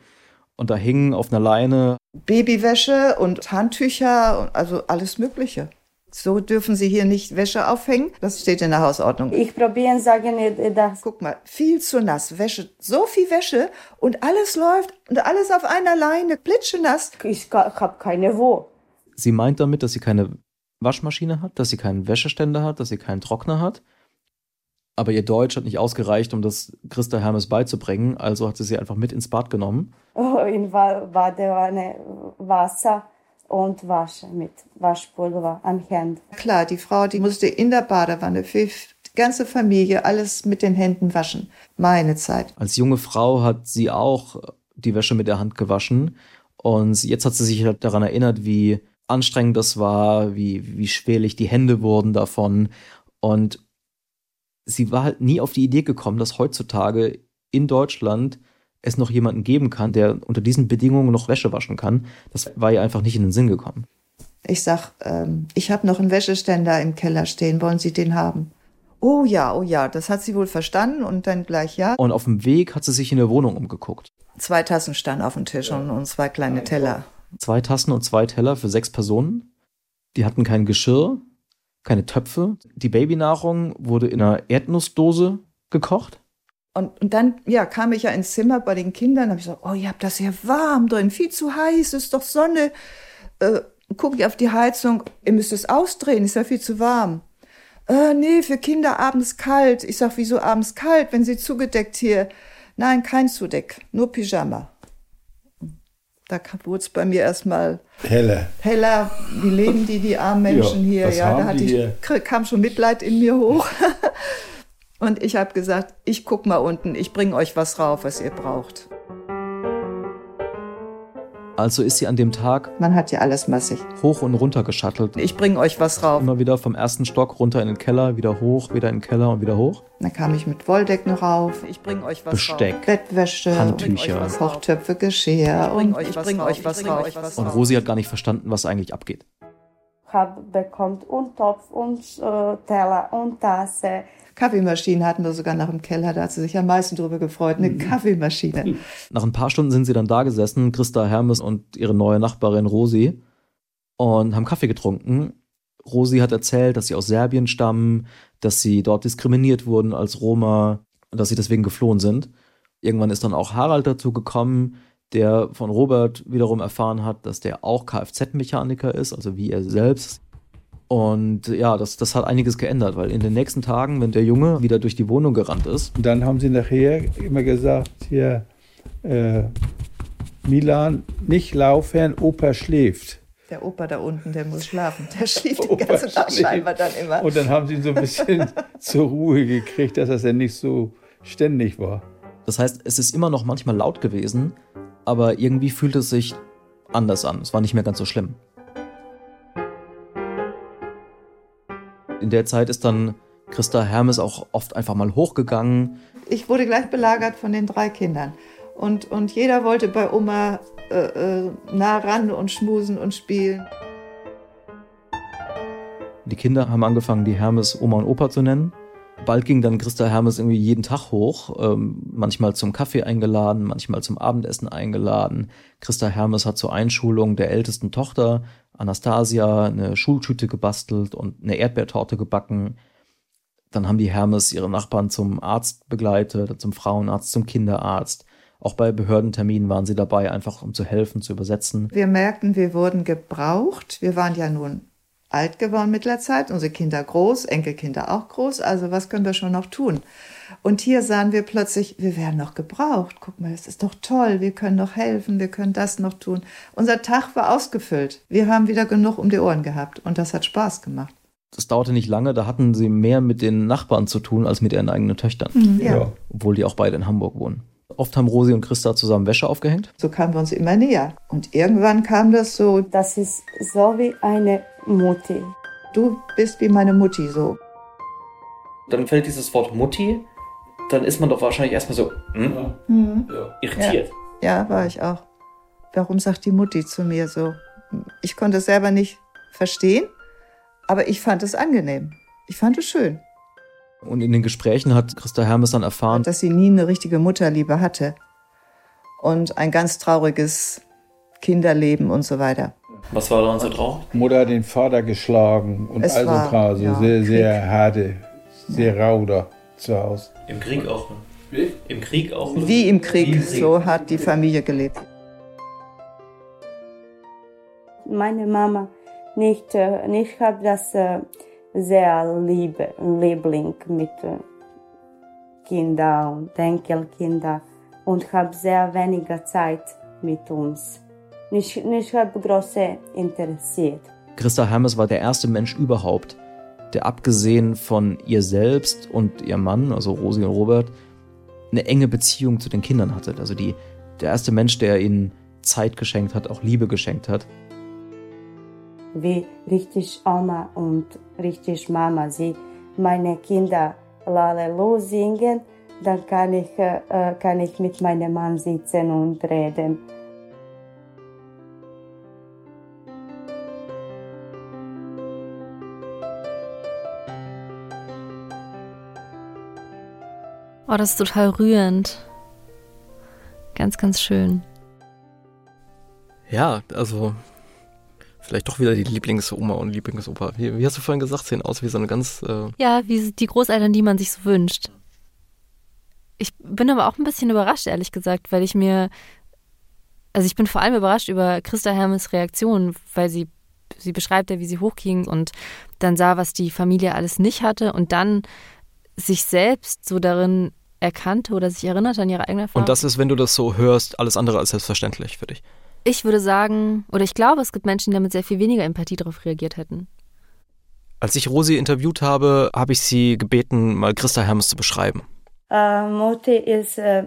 und da hingen auf einer Leine Babywäsche und Handtücher, und also alles Mögliche. So dürfen Sie hier nicht Wäsche aufhängen. Das steht in der Hausordnung. Ich probiere sagen, äh, das. Guck mal, viel zu nass. Wäsche, so viel Wäsche und alles läuft und alles auf einer Leine, plitschenass. Ich habe keine wo. Sie meint damit, dass sie keine Waschmaschine hat, dass sie keinen Wäscheständer hat, dass sie keinen Trockner hat. Aber ihr Deutsch hat nicht ausgereicht, um das Christa Hermes beizubringen, also hat sie sie einfach mit ins Bad genommen. Oh, in Wa- Badewanne Wasser und Wasche mit Waschpulver am Hand. Klar, die Frau, die musste in der Badewanne für die ganze Familie alles mit den Händen waschen. Meine Zeit. Als junge Frau hat sie auch die Wäsche mit der Hand gewaschen und jetzt hat sie sich halt daran erinnert, wie anstrengend das war, wie, wie schwerlich die Hände wurden davon und sie war halt nie auf die Idee gekommen, dass heutzutage in Deutschland es noch jemanden geben kann, der unter diesen Bedingungen noch Wäsche waschen kann. Das war ihr einfach nicht in den Sinn gekommen. Ich sag, ähm, ich habe noch einen Wäscheständer im Keller stehen. Wollen Sie den haben? Oh ja, oh ja, das hat sie wohl verstanden und dann gleich ja. Und auf dem Weg hat sie sich in der Wohnung umgeguckt. Zwei Tassen standen auf dem Tisch und, und zwei kleine Teller. Zwei Tassen und zwei Teller für sechs Personen. Die hatten kein Geschirr, keine Töpfe. Die Babynahrung wurde in einer Erdnussdose gekocht. Und, und dann ja, kam ich ja ins Zimmer bei den Kindern, habe ich gesagt, oh, ihr habt das ja warm drin, viel zu heiß, ist doch Sonne. Äh, Gucke ich auf die Heizung, ihr müsst es ausdrehen, ist ja viel zu warm. Äh, nee, für Kinder abends kalt. Ich sag, wieso abends kalt, wenn sie zugedeckt hier? Nein, kein Zudeck, nur Pyjama. Da wurde es bei mir erstmal Heller. heller. Wie leben die, die armen Menschen Ja, hier? Ja, da hatte ich, kam schon Mitleid in mir hoch. Und ich habe gesagt, ich guck mal unten, ich bringe euch was rauf, was ihr braucht. Also ist sie an dem Tag Man hat ja alles massig. hoch und runter geschattelt. Ich bringe euch was rauf. Immer wieder vom ersten Stock runter in den Keller, wieder hoch, wieder in den Keller und wieder hoch. Dann kam ich mit Wolldecken rauf. Ich bringe euch was Besteck, rauf. Bettwäsche, Handtücher. Kochtöpfe, Geschirr. Ich bring und euch ich was bringe rauf, euch ich was bring rauf. euch was Und Rosi hat gar nicht verstanden, was eigentlich abgeht. Hab bekommt und Topf und äh, Teller und Tasse. Kaffeemaschine hatten wir sogar noch im Keller, da hat sie sich am meisten drüber gefreut. Eine Kaffeemaschine. Nach ein paar Stunden sind sie dann da gesessen, Christa Hermes und ihre neue Nachbarin Rosi, und haben Kaffee getrunken. Rosi hat erzählt, dass sie aus Serbien stammen, dass sie dort diskriminiert wurden als Roma und dass sie deswegen geflohen sind. Irgendwann ist dann auch Harald dazu gekommen, der von Robert wiederum erfahren hat, dass der auch Kfz-Mechaniker ist, also wie er selbst. Und ja, das, das hat einiges geändert, weil in den nächsten Tagen, wenn der Junge wieder durch die Wohnung gerannt ist, Und dann haben sie nachher immer gesagt, hier, äh, Milan, nicht laufen, Opa schläft. Der Opa da unten, der muss schlafen. Der schläft den ganzen Tag scheinbar dann immer. Und dann haben sie ihn so ein bisschen zur Ruhe gekriegt, dass das ja nicht so ständig war. Das heißt, es ist immer noch manchmal laut gewesen, aber irgendwie fühlt es sich anders an. Es war nicht mehr ganz so schlimm. In der Zeit ist dann Christa Hermes auch oft einfach mal hochgegangen. Ich wurde gleich belagert von den drei Kindern. Und, und jeder wollte bei Oma äh, äh, nah ran und schmusen und spielen. Die Kinder haben angefangen, die Hermes Oma und Opa zu nennen. Bald ging dann Christa Hermes irgendwie jeden Tag hoch, ähm, manchmal zum Kaffee eingeladen, manchmal zum Abendessen eingeladen. Christa Hermes hat zur Einschulung der ältesten Tochter, Anastasia, eine Schultüte gebastelt und eine Erdbeertorte gebacken. Dann haben die Hermes ihre Nachbarn zum Arzt begleitet, zum Frauenarzt, zum Kinderarzt. Auch bei Behördenterminen waren sie dabei, einfach um zu helfen, zu übersetzen. Wir merkten, wir wurden gebraucht. Wir waren ja nun alt geworden mit der Zeit, unsere Kinder groß, Enkelkinder auch groß. Also was können wir schon noch tun? Und hier sahen wir plötzlich, wir werden noch gebraucht. Guck mal, das ist doch toll. Wir können noch helfen, wir können das noch tun. Unser Tag war ausgefüllt. Wir haben wieder genug um die Ohren gehabt und das hat Spaß gemacht. Das dauerte nicht lange, da hatten sie mehr mit den Nachbarn zu tun als mit ihren eigenen Töchtern. Mhm, ja. Obwohl die auch beide in Hamburg wohnen. Oft haben Rosi und Christa zusammen Wäsche aufgehängt. So kamen wir uns immer näher. Und irgendwann kam das so. Das ist so wie eine Mutti. Du bist wie meine Mutti so. Dann fällt dieses Wort Mutti, dann ist man doch wahrscheinlich erstmal so hm, Mhm. irritiert. Ja, war ich auch. Warum sagt die Mutti zu mir so? Ich konnte es selber nicht verstehen, aber ich fand es angenehm. Ich fand es schön. Und in den Gesprächen hat Christa Hermes dann erfahren, dass sie nie eine richtige Mutterliebe hatte und ein ganz trauriges Kinderleben und so weiter. Was war daran so traurig? Mutter hat den Vater geschlagen und Es all so war, Kram, so ja, sehr, sehr harte, sehr rau da zu Hause. Im Krieg auch. ne? Im Krieg auch. oder? Wie im Krieg, so hat die Familie gelebt. Meine Mama nicht, äh, ich habe das äh, sehr liebe, Liebling mit Kindern und Enkelkinder und habe sehr weniger Zeit mit uns. Nicht, nicht habe große interessiert. Christa Hermes war der erste Mensch überhaupt, der abgesehen von ihr selbst und ihrem Mann, also Rosi und Robert, eine enge Beziehung zu den Kindern hatte. Also die, der erste Mensch, der ihnen Zeit geschenkt hat, auch Liebe geschenkt hat. wie richtig Oma und richtig Mama. Sie meine Kinder Lalelu singen, dann kann ich, äh, äh, kann ich mit meinem Mann sitzen und reden. Oh, das ist total rührend. Ganz, ganz schön. Ja, also vielleicht doch wieder die Lieblingsoma und Lieblingsopa. Wie, wie hast du vorhin gesagt, sehen aus wie so eine ganz. Äh, Ja, wie die Großeltern, die man sich so wünscht. Ich bin aber auch ein bisschen überrascht, ehrlich gesagt, weil ich mir. Also ich bin vor allem überrascht über Christa Hermes Reaktion, weil sie, sie beschreibt ja, wie sie hochging und dann sah, was die Familie alles nicht hatte und dann sich selbst so darin erkannte oder sich erinnerte an ihre eigene Erfahrung. und das ist, wenn du das so hörst, alles andere als selbstverständlich für dich. Ich würde sagen, oder ich glaube, es gibt Menschen, die damit sehr viel weniger Empathie darauf reagiert hätten. Als ich Rosi interviewt habe, habe ich sie gebeten, mal Christa Hermes zu beschreiben. Äh, Mutti ist äh,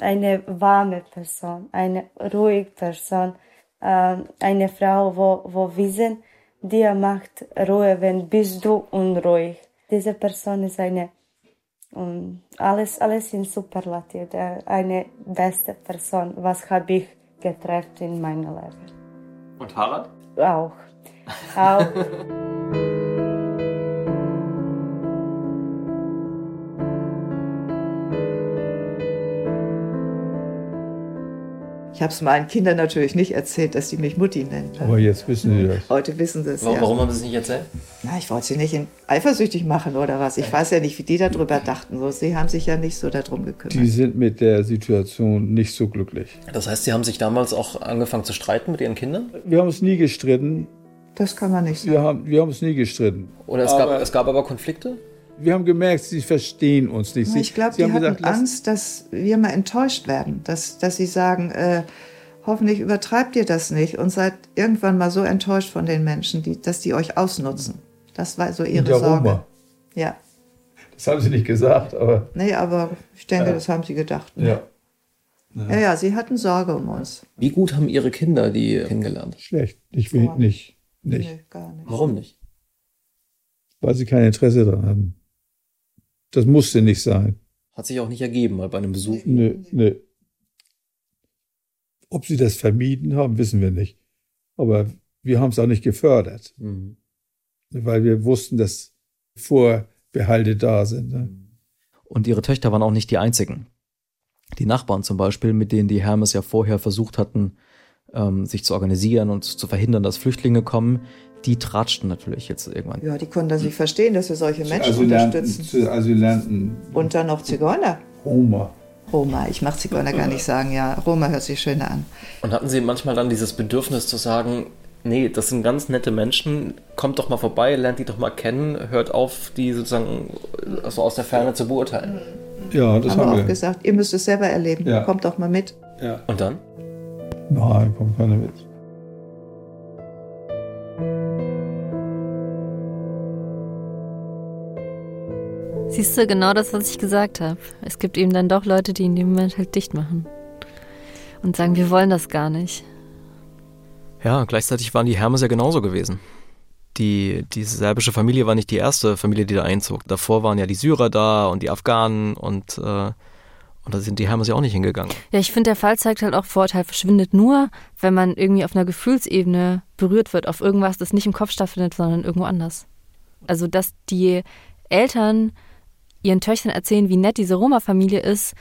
eine warme Person, eine ruhige Person, äh, eine Frau, wo, wo wissen, dir macht Ruhe, wenn bist du unruhig. Diese Person ist eine um, alles, alles in Superlativ, der- eine beste Person, was habe ich getroffen in meinem Leben. Und Harald? Auch. Auch. Ich habe es meinen Kindern natürlich nicht erzählt, dass sie mich Mutti nennen. Aber jetzt wissen Sie das. Heute wissen sie es Warum, ja. warum haben Sie es nicht erzählt? Na, ich wollte sie nicht in- eifersüchtig machen oder was. Ich weiß ja nicht, wie die darüber dachten. So, sie haben sich ja nicht so darum gekümmert. Die sind mit der Situation nicht so glücklich. Das heißt, Sie haben sich damals auch angefangen zu streiten mit Ihren Kindern? Wir haben uns nie gestritten. Das kann man nicht sagen. Wir haben, wir haben uns nie gestritten. Oder es gab, Aber es gab aber Konflikte? Wir haben gemerkt, sie verstehen uns nicht. Sie, ich glaube, sie die haben hatten gesagt, Angst, dass wir mal enttäuscht werden. Dass, dass sie sagen, äh, hoffentlich übertreibt ihr das nicht und seid irgendwann mal so enttäuscht von den Menschen, die, dass die euch ausnutzen. Das war so ihre Sorge. Roma. Ja. Das haben sie nicht gesagt, aber Nee, aber ich denke, Ja. das haben sie gedacht. ne? ja. Ja, ja, sie hatten Sorge um uns. Wie gut haben Ihre Kinder die kennengelernt? Schlecht. Ich will nicht. Nicht. Nee, gar nicht. Warum nicht? Weil sie kein Interesse daran hatten. Das musste nicht sein. Hat sich auch nicht ergeben, mal bei einem Besuch. Nö, nö. Ob sie das vermieden haben, wissen wir nicht. Aber wir haben es auch nicht gefördert, Mhm. weil wir wussten, dass vor Behalte da sind. Ne? Und ihre Töchter waren auch nicht die einzigen. Die Nachbarn zum Beispiel, mit denen die Hermes ja vorher versucht hatten, ähm, sich zu organisieren und zu verhindern, dass Flüchtlinge kommen, die tratschten natürlich jetzt irgendwann. Ja, die konnten das nicht verstehen, dass wir solche Menschen Asylanten, unterstützen. zu Asylanten. Und dann noch Zigeuner. Roma. Roma, ich mag Zigeuner gar nicht sagen, ja. Roma hört sich schöner an. Und hatten Sie manchmal dann dieses Bedürfnis zu sagen, nee, das sind ganz nette Menschen, kommt doch mal vorbei, lernt die doch mal kennen, hört auf, die sozusagen so aus der Ferne zu beurteilen. Ja, das haben, haben wir wir. auch gesagt, ihr müsst es selber erleben. Ja. Kommt doch mal mit. Ja. Und dann? Nein, kommt keiner mit. Siehst du, genau das, was ich gesagt habe. Es gibt eben dann doch Leute, die in dem Moment halt dicht machen. Und sagen, wir wollen das gar nicht. Ja, gleichzeitig waren die Hermes ja genauso gewesen. Die, die serbische Familie war nicht die erste Familie, die da einzog. Davor waren ja die Syrer da und die Afghanen und, äh, und da sind die Hermes ja auch nicht hingegangen. Ja, ich finde, der Fall zeigt halt auch, Vorurteil verschwindet nur, wenn man irgendwie auf einer Gefühlsebene berührt wird, auf irgendwas, das nicht im Kopf stattfindet, sondern irgendwo anders. Also, dass die Eltern ihren Töchtern erzählen, wie nett diese Roma-Familie ist,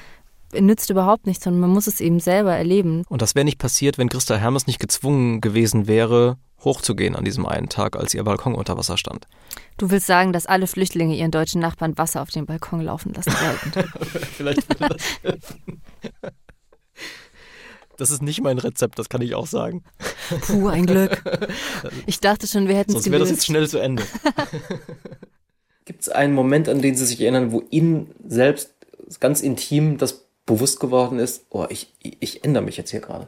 nützt überhaupt nichts, sondern man muss es eben selber erleben. Und das wäre nicht passiert, wenn Christa Hermes nicht gezwungen gewesen wäre, hochzugehen an diesem einen Tag, als ihr Balkon unter Wasser stand. Du willst sagen, dass alle Flüchtlinge ihren deutschen Nachbarn Wasser auf den Balkon laufen lassen sollten. Vielleicht würde das helfen. Das ist nicht mein Rezept, das kann ich auch sagen. Puh, ein Glück. Ich dachte schon, wir hätten es Sonst wäre das jetzt schnell zu Ende. Gibt es einen Moment, an den Sie sich erinnern, wo Ihnen selbst ganz intim das bewusst geworden ist, oh, ich, ich ändere mich jetzt hier gerade?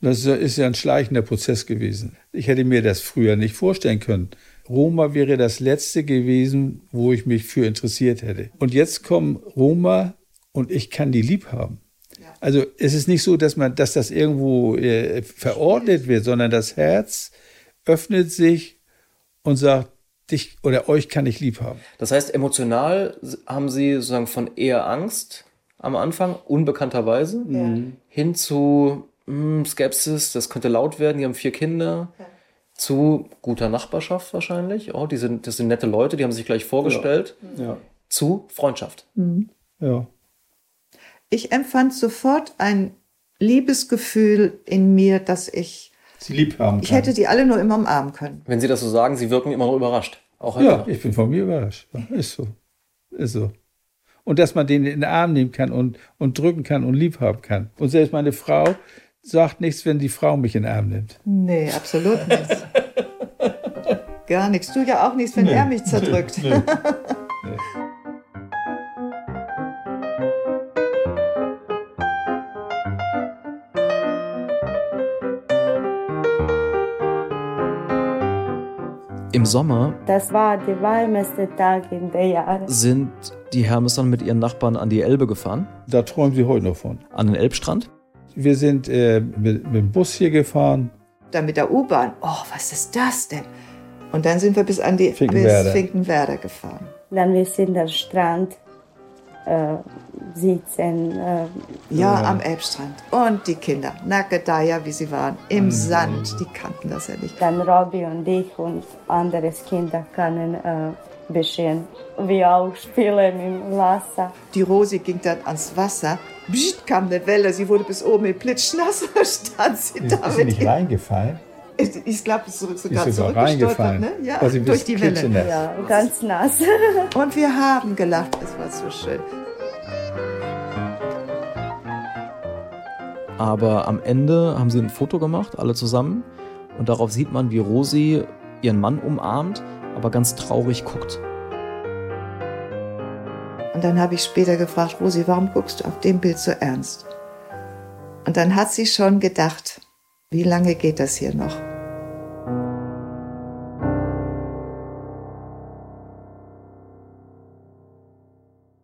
Das ist ja ein schleichender Prozess gewesen. Ich hätte mir das früher nicht vorstellen können. Roma wäre das letzte gewesen, wo ich mich für interessiert hätte. Und jetzt kommen Roma und ich kann die lieb haben. Also es ist nicht so, dass man, dass das irgendwo äh, verordnet wird, sondern das Herz öffnet sich und sagt, dich oder euch kann ich lieb haben. Das heißt, emotional haben Sie sozusagen von eher Angst am Anfang, unbekannterweise, Ja. hin zu hm, Skepsis, das könnte laut werden, die haben vier Kinder, zu guter Nachbarschaft wahrscheinlich, oh, die sind, das sind nette Leute, die haben sich gleich vorgestellt, Ja. zu Freundschaft. Mhm. Ja. Ich empfand sofort ein Liebesgefühl in mir, dass ich, Sie lieb haben kann. ich hätte die alle nur immer umarmen können. Wenn Sie das so sagen, Sie wirken immer noch überrascht. Auch heute Ja, noch. ich bin von mir überrascht. Ist so. Ist so. Und dass man den in den Arm nehmen kann und, und drücken kann und lieb haben kann. Und selbst meine Frau sagt nichts, wenn die Frau mich in den Arm nimmt. Nee, absolut nichts. Gar nichts. Du ja auch nichts, wenn Nee. er mich zerdrückt. Nee. Im Sommer Das war der warmeste Tag in der Jahre. sind die Hermes dann mit ihren Nachbarn an die Elbe gefahren, Da träumen sie heute noch von. an den Elbstrand. Wir sind äh, mit, mit dem Bus hier gefahren. Dann mit der U-Bahn. Oh, was ist das denn? Und dann sind wir bis an die Finkenwerder. bis Finkenwerder gefahren. Dann wir sind am Strand äh, sitzen. Äh, Ja, am Elbstrand. Und die Kinder, da ja, wie sie waren, im Sand. Die kannten das ja nicht. Dann Robby und ich und andere Kinder können äh, bisschen wir auch spielen im Wasser. Die Rosi ging dann ans Wasser. Psst, kam eine Welle, sie wurde bis oben in Plitschnass. stand sie da Ist sie nicht reingefallen? Ich, ich glaube, es ist sogar, Ist sogar zurückgestolpert, reingefallen. ne? Ja, sie durch die Welle. Ja, ganz nass. Und wir haben gelacht, es war so schön. Aber am Ende haben sie ein Foto gemacht, alle zusammen. Und darauf sieht man, wie Rosi ihren Mann umarmt, aber ganz traurig guckt. Und dann habe ich später gefragt, Rosi, warum guckst du auf dem Bild so ernst? Und dann hat sie schon gedacht, wie lange geht das hier noch?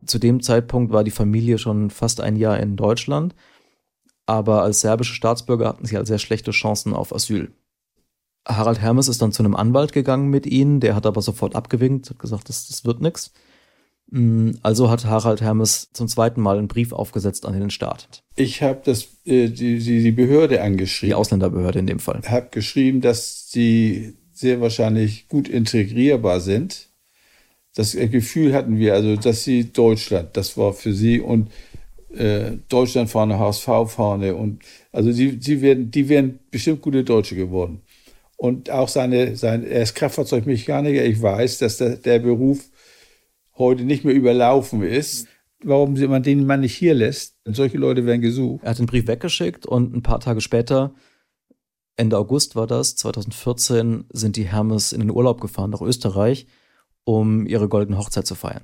Zu dem Zeitpunkt war die Familie schon fast ein Jahr in Deutschland, aber als serbische Staatsbürger hatten sie halt sehr schlechte Chancen auf Asyl. Harald Hermes ist dann zu einem Anwalt gegangen mit ihnen, der hat aber sofort abgewinkt, hat gesagt, das, das wird nichts. Also hat Harald Hermes zum zweiten Mal einen Brief aufgesetzt an den Staat. Ich habe äh, die, die, die Behörde angeschrieben. Die Ausländerbehörde in dem Fall. Habe geschrieben, dass sie sehr wahrscheinlich gut integrierbar sind, Das Gefühl hatten wir, also dass sie Deutschland, das war für sie und äh, Deutschland vorne, HSV vorne und also sie, sie werden, die wären bestimmt gute Deutsche geworden. Und auch seine, sein, er ist Kraftfahrzeugmechaniker. Ich weiß, dass der, der Beruf heute nicht mehr überlaufen ist. Warum man den Mann nicht hier lässt? Solche Leute werden gesucht. Er hat den Brief weggeschickt und ein paar Tage später, Ende August war das, 2014, sind die Hermes in den Urlaub gefahren nach Österreich, um ihre goldene Hochzeit zu feiern.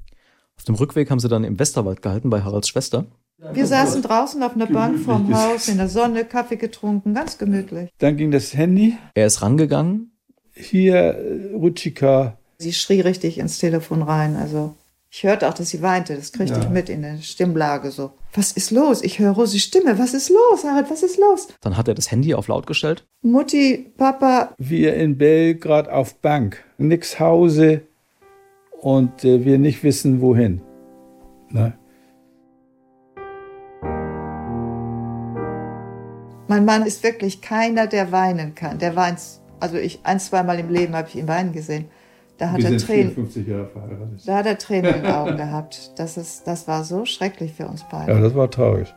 Auf dem Rückweg haben sie dann im Westerwald gehalten bei Haralds Schwester. Wir saßen draußen auf einer Bank vorm Haus, in der Sonne, Kaffee getrunken, ganz gemütlich. Dann ging das Handy. Er ist rangegangen. Hier, äh, Rutschika. Sie schrie richtig ins Telefon rein. Also ich hörte auch, dass sie weinte. Das kriegte Ja. ich mit in der Stimmlage so. Was ist los? Ich höre Rosis Stimme. Was ist los, Harald? Was ist los? Dann hat er das Handy auf laut gestellt. Mutti, Papa, Wir in Belgrad auf Bank. Nix Hause und äh, wir nicht wissen, wohin. Ne? mein Mann ist wirklich keiner, der weinen kann. Der weint, also ich ein, zweimal im Leben habe ich ihn weinen gesehen. Da hat er Tränen. 54 Jahre verheiratet. Da hat er Tränen in den Augen gehabt. Das, ist, das war so schrecklich für uns beide. Ja, das war traurig.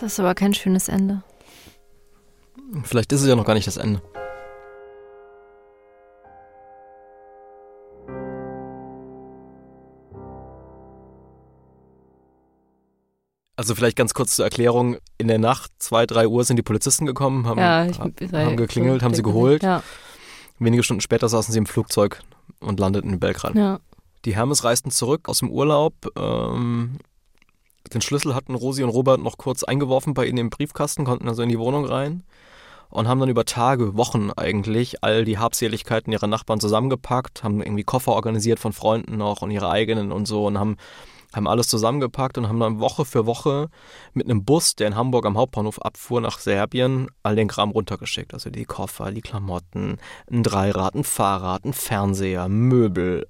Das ist aber kein schönes Ende. Vielleicht ist es ja noch gar nicht das Ende. Also vielleicht ganz kurz zur Erklärung. In der Nacht, zwei, drei Uhr, sind die Polizisten gekommen, haben, Ja, ich- sei- haben geklingelt, haben sie geholt. Ja. Wenige Stunden später saßen sie im Flugzeug und landeten in Belgrad. Ja. Die Hermes reisten zurück aus dem Urlaub. Ähm, den Schlüssel hatten Rosi und Robert noch kurz eingeworfen bei ihnen im Briefkasten, konnten also in die Wohnung rein und haben dann über Tage, Wochen eigentlich all die Habseligkeiten ihrer Nachbarn zusammengepackt, haben irgendwie Koffer organisiert von Freunden noch und ihre eigenen und so und haben, haben alles zusammengepackt und haben dann Woche für Woche mit einem Bus, der in Hamburg am Hauptbahnhof abfuhr nach Serbien, all den Kram runtergeschickt. Also die Koffer, die Klamotten, ein Dreirad, ein Fahrrad, ein Fernseher, Möbel.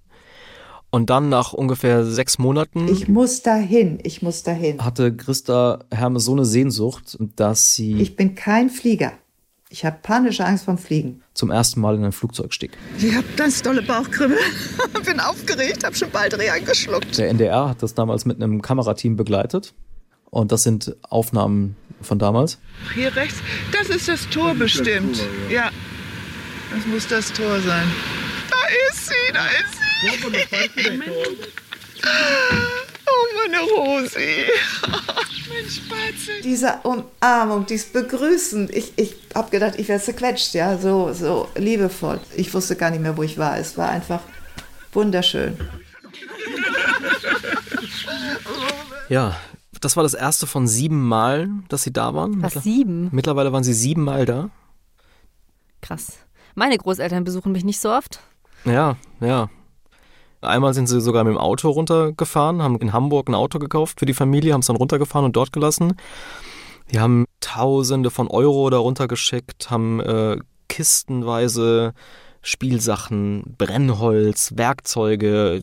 Und dann nach ungefähr sechs Monaten. Ich muss dahin, ich muss dahin. Hatte Christa Hermes so eine Sehnsucht, dass sie Ich bin kein Flieger. Ich habe panische Angst vom Fliegen. zum ersten Mal in ein Flugzeug stieg. Ich habe ganz dolle Bauchkribbel. Bin aufgeregt, habe schon Baldrian eingeschluckt. Der NDR hat das damals mit einem Kamerateam begleitet. Und das sind Aufnahmen von damals. Hier rechts, das ist das Tor bestimmt. Ja, das muss das Tor sein. Da ist sie, da ist sie. Oh, meine Rosi. mein Spatzel. Diese Umarmung, dieses Begrüßen. Ich, ich habe gedacht, ich werde zerquetscht, ja, so, so liebevoll. Ich wusste gar nicht mehr, wo ich war. Es war einfach wunderschön. Ja, das war das erste von sieben Malen, dass sie da waren. Was, sieben? Mittlerweile waren sie sieben Mal da. Krass. Meine Großeltern besuchen mich nicht so oft. Ja, ja. Einmal sind sie sogar mit dem Auto runtergefahren, haben in Hamburg ein Auto gekauft für die Familie, haben es dann runtergefahren und dort gelassen. Die haben Tausende von Euro da runtergeschickt, haben äh, kistenweise Spielsachen, Brennholz, Werkzeuge.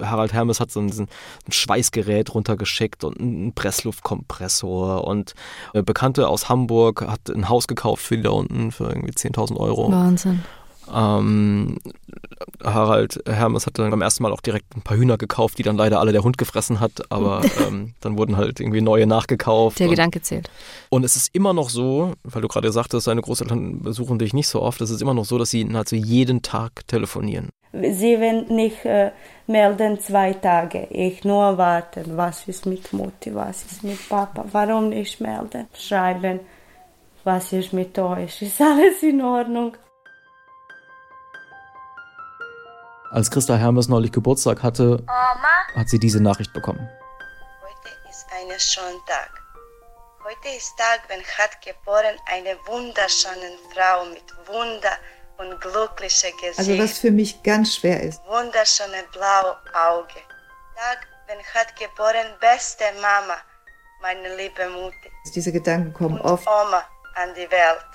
Harald Hermes hat so ein, ein Schweißgerät runtergeschickt und einen Pressluftkompressor. Und äh, Bekannte aus Hamburg hat ein Haus gekauft für die da unten für irgendwie 10.000 Euro. Wahnsinn. Ähm, Harald Hermes hat dann beim ersten Mal auch direkt ein paar Hühner gekauft, die dann leider alle der Hund gefressen hat, aber ähm, dann wurden halt irgendwie neue nachgekauft. Der und, Gedanke zählt. und es ist immer noch so, weil du gerade sagtest, deine Großeltern besuchen dich nicht so oft, es ist immer noch so, dass sie nahezu jeden Tag telefonieren. Sie werden nicht äh, melden zwei Tage. Ich nur warten. Was ist mit Mutti? Was ist mit Papa? Warum nicht melden? Schreiben. Was ist mit euch? Ist alles in Ordnung? Als Christa Hermes neulich Geburtstag hatte, hat sie diese Nachricht bekommen. ist ein Sonntag. Heute ist Tag, wenn hat geboren eine wunderschöne Frau mit Wunder und glücklichem Gesicht. Also was für mich ganz schwer ist. Wunderschöne blaue Auge. Tag, wenn hat geboren beste Mama, meine liebe Mutter. Diese Gedanken kommen oft Oma an die Welt.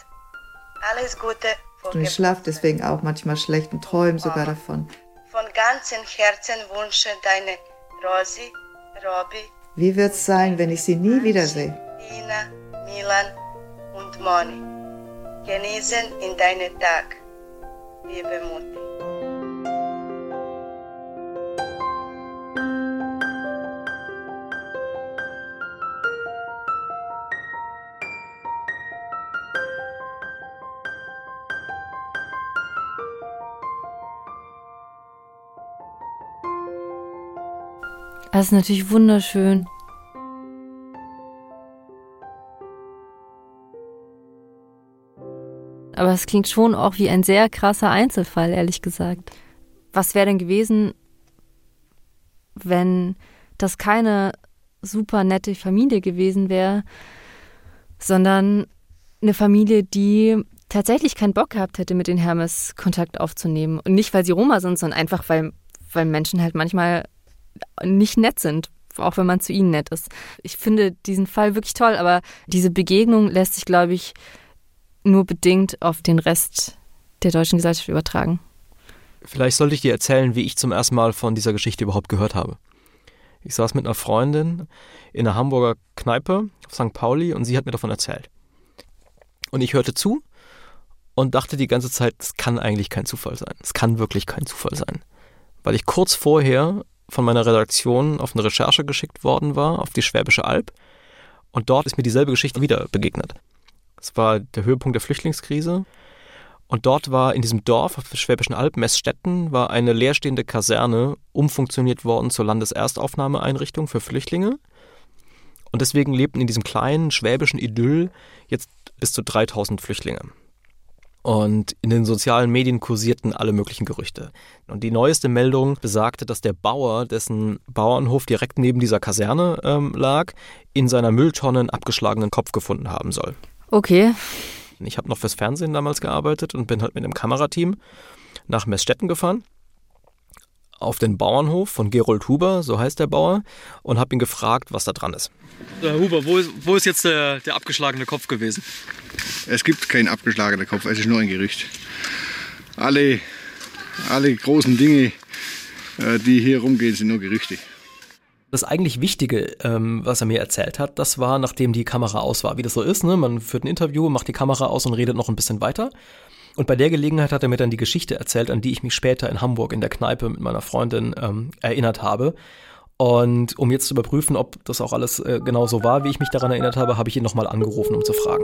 Alles Gute und ich schlafe deswegen auch manchmal schlecht und träume sogar davon. Von ganzem Herzen wünsche deine Rosi, Robby, Wie wird's sein, wenn ich sie nie wiedersehe? Ina, Milan und Moni. Genießen in deinen Tag, liebe Mutti. Das ist natürlich wunderschön. Aber es klingt schon auch wie ein sehr krasser Einzelfall, ehrlich gesagt. Was wäre denn gewesen, wenn das keine super nette Familie gewesen wäre, sondern eine Familie, die tatsächlich keinen Bock gehabt hätte, mit den Hermes Kontakt aufzunehmen. Und nicht, weil sie Roma sind, sondern einfach, weil, weil Menschen halt manchmal nicht nett sind, auch wenn man zu ihnen nett ist. Ich finde diesen Fall wirklich toll, aber diese Begegnung lässt sich, glaube ich, nur bedingt auf den Rest der deutschen Gesellschaft übertragen. Vielleicht sollte ich dir erzählen, wie ich zum ersten Mal von dieser Geschichte überhaupt gehört habe. Ich saß mit einer Freundin in einer Hamburger Kneipe auf St. Pauli und sie hat mir davon erzählt. Und ich hörte zu und dachte die ganze Zeit, es kann eigentlich kein Zufall sein. Es kann wirklich kein Zufall sein. Weil ich kurz vorher von meiner Redaktion auf eine Recherche geschickt worden war, auf die Schwäbische Alb. Und dort ist mir dieselbe Geschichte wieder begegnet. Es war der Höhepunkt der Flüchtlingskrise. Und dort war in diesem Dorf auf der Schwäbischen Alb, Messstetten, war eine leerstehende Kaserne umfunktioniert worden zur Landeserstaufnahmeeinrichtung für Flüchtlinge. Und deswegen lebten in diesem kleinen schwäbischen Idyll jetzt bis zu 3000 Flüchtlinge. Und in den sozialen Medien kursierten alle möglichen Gerüchte. Und die neueste Meldung besagte, dass der Bauer, dessen Bauernhof direkt neben dieser Kaserne ähm, lag, in seiner Mülltonne einen abgeschlagenen Kopf gefunden haben soll. Okay. Ich habe noch fürs Fernsehen damals gearbeitet und bin halt mit einem Kamerateam nach Messstetten gefahren auf den Bauernhof von Gerold Huber, so heißt der Bauer, und habe ihn gefragt, was da dran ist. Herr Huber, wo ist, wo ist jetzt der, der abgeschlagene Kopf gewesen? Es gibt keinen abgeschlagenen Kopf, es ist nur ein Gerücht. Alle, alle großen Dinge, äh, die hier rumgehen, sind nur Gerüchte. Das eigentlich Wichtige, ähm, was er mir erzählt hat, das war, nachdem die Kamera aus war. Wie das so ist, ne? man führt ein Interview, macht die Kamera aus und redet noch ein bisschen weiter. Und bei der Gelegenheit hat er mir dann die Geschichte erzählt, an die ich mich später in Hamburg in der Kneipe mit meiner Freundin ähm, erinnert habe. Und um jetzt zu überprüfen, ob das auch alles äh, genau so war, wie ich mich daran erinnert habe, habe ich ihn nochmal angerufen, um zu fragen.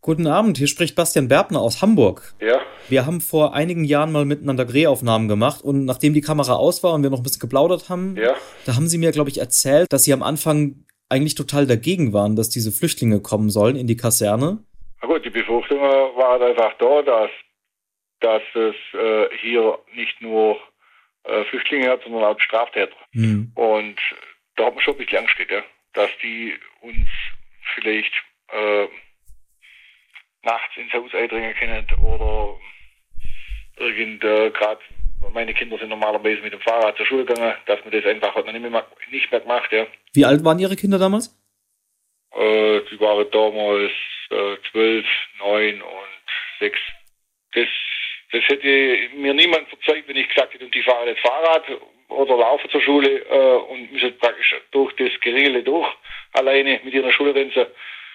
Guten Abend, hier spricht Bastian Berbner aus Hamburg. Ja. Wir haben vor einigen Jahren mal miteinander Drehaufnahmen gemacht und nachdem die Kamera aus war und wir noch ein bisschen geplaudert haben, ja. da haben Sie mir, glaube ich, erzählt, dass Sie am Anfang eigentlich total dagegen waren, dass diese Flüchtlinge kommen sollen in die Kaserne. Na gut, die Befürchtung war einfach da, dass, dass es äh, hier nicht nur äh, Flüchtlinge hat, sondern auch Straftäter. Hm. Und da hat man schon ein bisschen Angst, ja, dass die uns vielleicht äh, nachts ins Haus eindringen können oder irgend äh, gerade meine Kinder sind normalerweise mit dem Fahrrad zur Schule gegangen, dass man das einfach hat man nicht mehr, nicht mehr gemacht, ja. Wie alt waren Ihre Kinder damals? Äh, die waren damals äh, zwölf, neun und sechs. Das, das hätte mir niemand verzeiht, wenn ich gesagt hätte, und die fahren jetzt Fahrrad oder laufen zur Schule äh, und müssen praktisch durch das Geringele durch, alleine mit ihrer Schulrenze.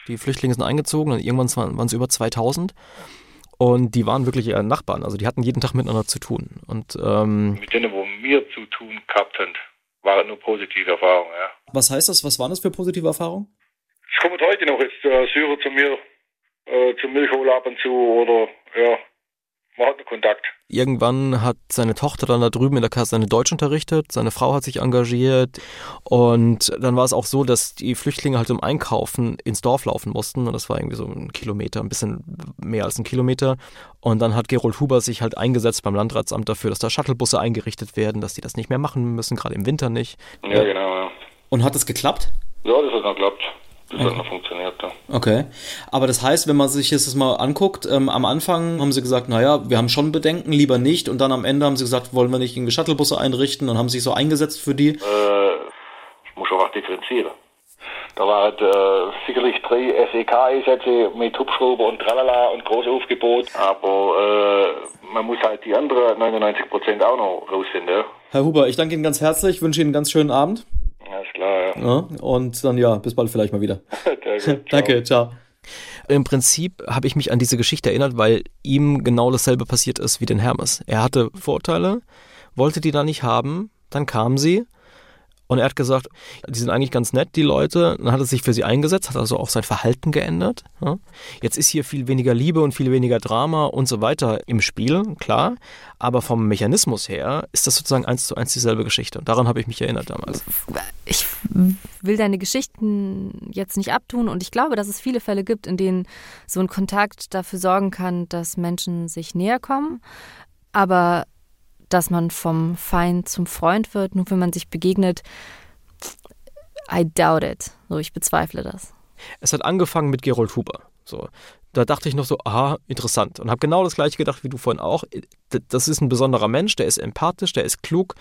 Die Flüchtlinge sind eingezogen und irgendwann waren es über 2000. Und die waren wirklich eher Nachbarn, also die hatten jeden Tag miteinander zu tun. Und ähm, mit denen, wo wir zu tun gehabt haben, waren nur positive Erfahrungen, ja. Was heißt das? Was waren das für positive Erfahrungen? Es kommen heute noch jetzt äh, Syrer zu mir äh, zum Milchholen ab und zu oder ja, man hat einen Kontakt. Irgendwann hat seine Tochter dann da drüben in der Kaserne Deutsch unterrichtet, seine Frau hat sich engagiert und dann war es auch so, dass die Flüchtlinge halt zum Einkaufen ins Dorf laufen mussten und das war irgendwie so ein Kilometer, ein bisschen mehr als ein Kilometer und dann hat Gerold Huber sich halt eingesetzt beim Landratsamt dafür, dass da Shuttlebusse eingerichtet werden, dass die das nicht mehr machen müssen, gerade im Winter nicht. Ja, genau, ja. Und hat das geklappt? Ja, das hat noch geklappt. Das okay. hat noch funktioniert, ja. Okay. Aber das heißt, wenn man sich jetzt das mal anguckt, ähm, am Anfang haben sie gesagt, naja, wir haben schon Bedenken, lieber nicht. Und dann am Ende haben sie gesagt, wollen wir nicht irgendwie Shuttlebusse einrichten und haben sich so eingesetzt für die? Äh, ich muss auch differenzieren. Da waren äh, sicherlich drei SEK-Einsätze mit Hubschrauber und Tralala und Großaufgebot. Aber äh, man muss halt die anderen 99 Prozent auch noch rausfinden. Herr Huber, ich danke Ihnen ganz herzlich, wünsche Ihnen einen ganz schönen Abend. Alles klar, ja. Ja, und dann ja, bis bald vielleicht mal wieder. Danke, danke, ciao. Im Prinzip habe ich mich an diese Geschichte erinnert, weil ihm genau dasselbe passiert ist wie den Hermes. Er hatte Vorurteile, wollte die da nicht haben, dann kamen sie und er hat gesagt, die sind eigentlich ganz nett, die Leute. Dann hat er sich für sie eingesetzt, hat also auch sein Verhalten geändert. Jetzt ist hier viel weniger Liebe und viel weniger Drama und so weiter im Spiel, klar. Aber vom Mechanismus her ist das sozusagen eins zu eins dieselbe Geschichte. Und daran habe ich mich erinnert damals. Ich will deine Geschichten jetzt nicht abtun und ich glaube, dass es viele Fälle gibt, in denen so ein Kontakt dafür sorgen kann, dass Menschen sich näher kommen. Aber dass man vom Feind zum Freund wird, nur wenn man sich begegnet. I doubt it. So, ich bezweifle das. Es hat angefangen mit Gerold Huber. So, da dachte ich noch so, aha, interessant. Und habe genau das gleiche gedacht wie du vorhin auch. Das ist ein besonderer Mensch, der ist empathisch, der ist klug,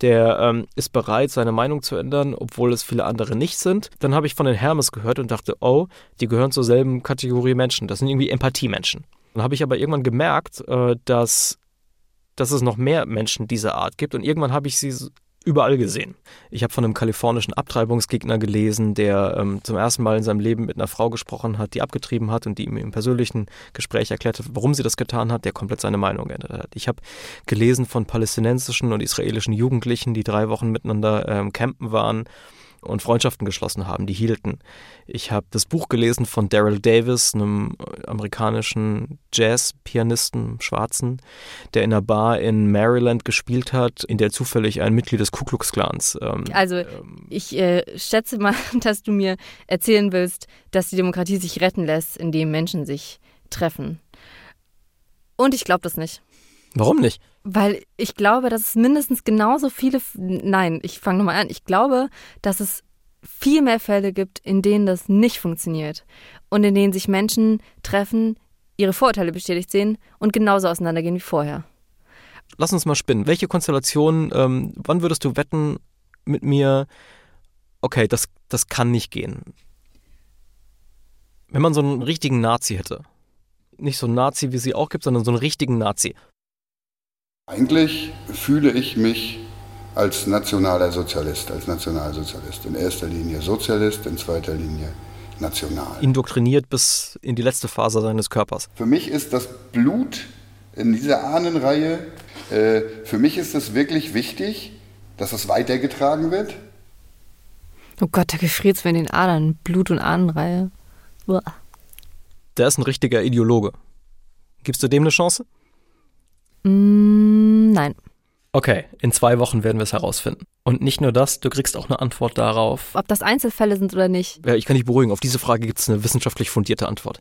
der ähm, ist bereit, seine Meinung zu ändern, obwohl es viele andere nicht sind. Dann habe ich von den Hermes gehört und dachte, oh, die gehören zur selben Kategorie Menschen. Das sind irgendwie Empathiemenschen. Dann habe ich aber irgendwann gemerkt, äh, dass dass es noch mehr Menschen dieser Art gibt. Und irgendwann habe ich sie überall gesehen. Ich habe von einem kalifornischen Abtreibungsgegner gelesen, der ähm, zum ersten Mal in seinem Leben mit einer Frau gesprochen hat, die abgetrieben hat und die ihm im persönlichen Gespräch erklärt hat, warum sie das getan hat, der komplett seine Meinung geändert hat. Ich habe gelesen von palästinensischen und israelischen Jugendlichen, die drei Wochen miteinander ähm, campen waren und Freundschaften geschlossen haben, die hielten. Ich habe das Buch gelesen von Daryl Davis, einem amerikanischen Jazz-Pianisten, Schwarzen, der in einer Bar in Maryland gespielt hat, in der zufällig ein Mitglied des Ku Klux Klans. Ähm, also ich äh, schätze mal, dass du mir erzählen willst, dass die Demokratie sich retten lässt, indem Menschen sich treffen. Und ich glaube das nicht. Warum nicht? Weil ich glaube, dass es mindestens genauso viele. Nein, ich fange nochmal an. Ich glaube, dass es viel mehr Fälle gibt, in denen das nicht funktioniert. Und in denen sich Menschen treffen, ihre Vorurteile bestätigt sehen und genauso auseinandergehen wie vorher. Lass uns mal spinnen. Welche Konstellation, ähm, wann würdest du wetten mit mir, okay, das, das kann nicht gehen? Wenn man so einen richtigen Nazi hätte. Nicht so einen Nazi, wie sie auch gibt, sondern so einen richtigen Nazi. Eigentlich fühle ich mich als nationaler Sozialist, als Nationalsozialist. In erster Linie Sozialist, in zweiter Linie national. Indoktriniert bis in die letzte Phase seines Körpers. Für mich ist das Blut in dieser Ahnenreihe, äh, für mich ist es wirklich wichtig, dass es weitergetragen wird. Oh Gott, da gefriert es mir in den Adern. Blut- und Ahnenreihe. Uah. Der ist ein richtiger Ideologe. Gibst du dem eine Chance? Mm, nein. Okay, in zwei Wochen werden wir es herausfinden. Und nicht nur das, du kriegst auch eine Antwort darauf. Ob das Einzelfälle sind oder nicht. Ja, ich kann dich beruhigen, auf diese Frage gibt es eine wissenschaftlich fundierte Antwort.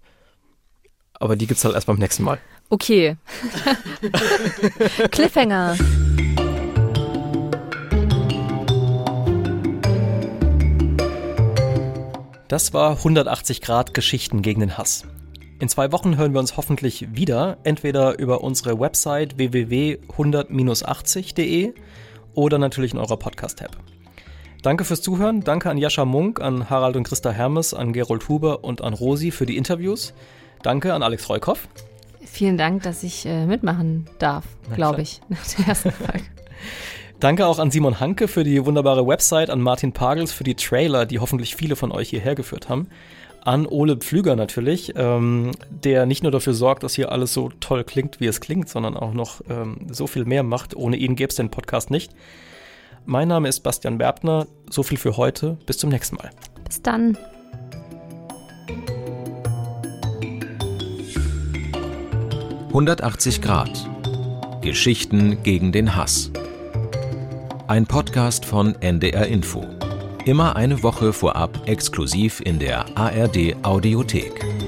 Aber die gibt es halt erst beim nächsten Mal. Okay. Cliffhanger. Das war 180 Grad Geschichten gegen den Hass. In zwei Wochen hören wir uns hoffentlich wieder, entweder über unsere Website www.100-80.de oder natürlich in eurer Podcast-Tab. Danke fürs Zuhören, danke an Jascha Munk, an Harald und Christa Hermes, an Gerold Huber und an Rosi für die Interviews. Danke an Alex Reukoff. Vielen Dank, dass ich äh, mitmachen darf, glaube ich, nach der ersten Folge. Danke auch an Simon Hanke für die wunderbare Website, an Martin Pagels für die Trailer, die hoffentlich viele von euch hierher geführt haben an Ole Pflüger natürlich, ähm, der nicht nur dafür sorgt, dass hier alles so toll klingt, wie es klingt, sondern auch noch ähm, so viel mehr macht. Ohne ihn gäbe es den Podcast nicht. Mein Name ist Bastian Berbner. So viel für heute. Bis zum nächsten Mal. Bis dann. »180 Grad. Geschichten gegen den Hass«. Ein Podcast von NDR Info. Immer eine Woche vorab exklusiv in der ARD Audiothek.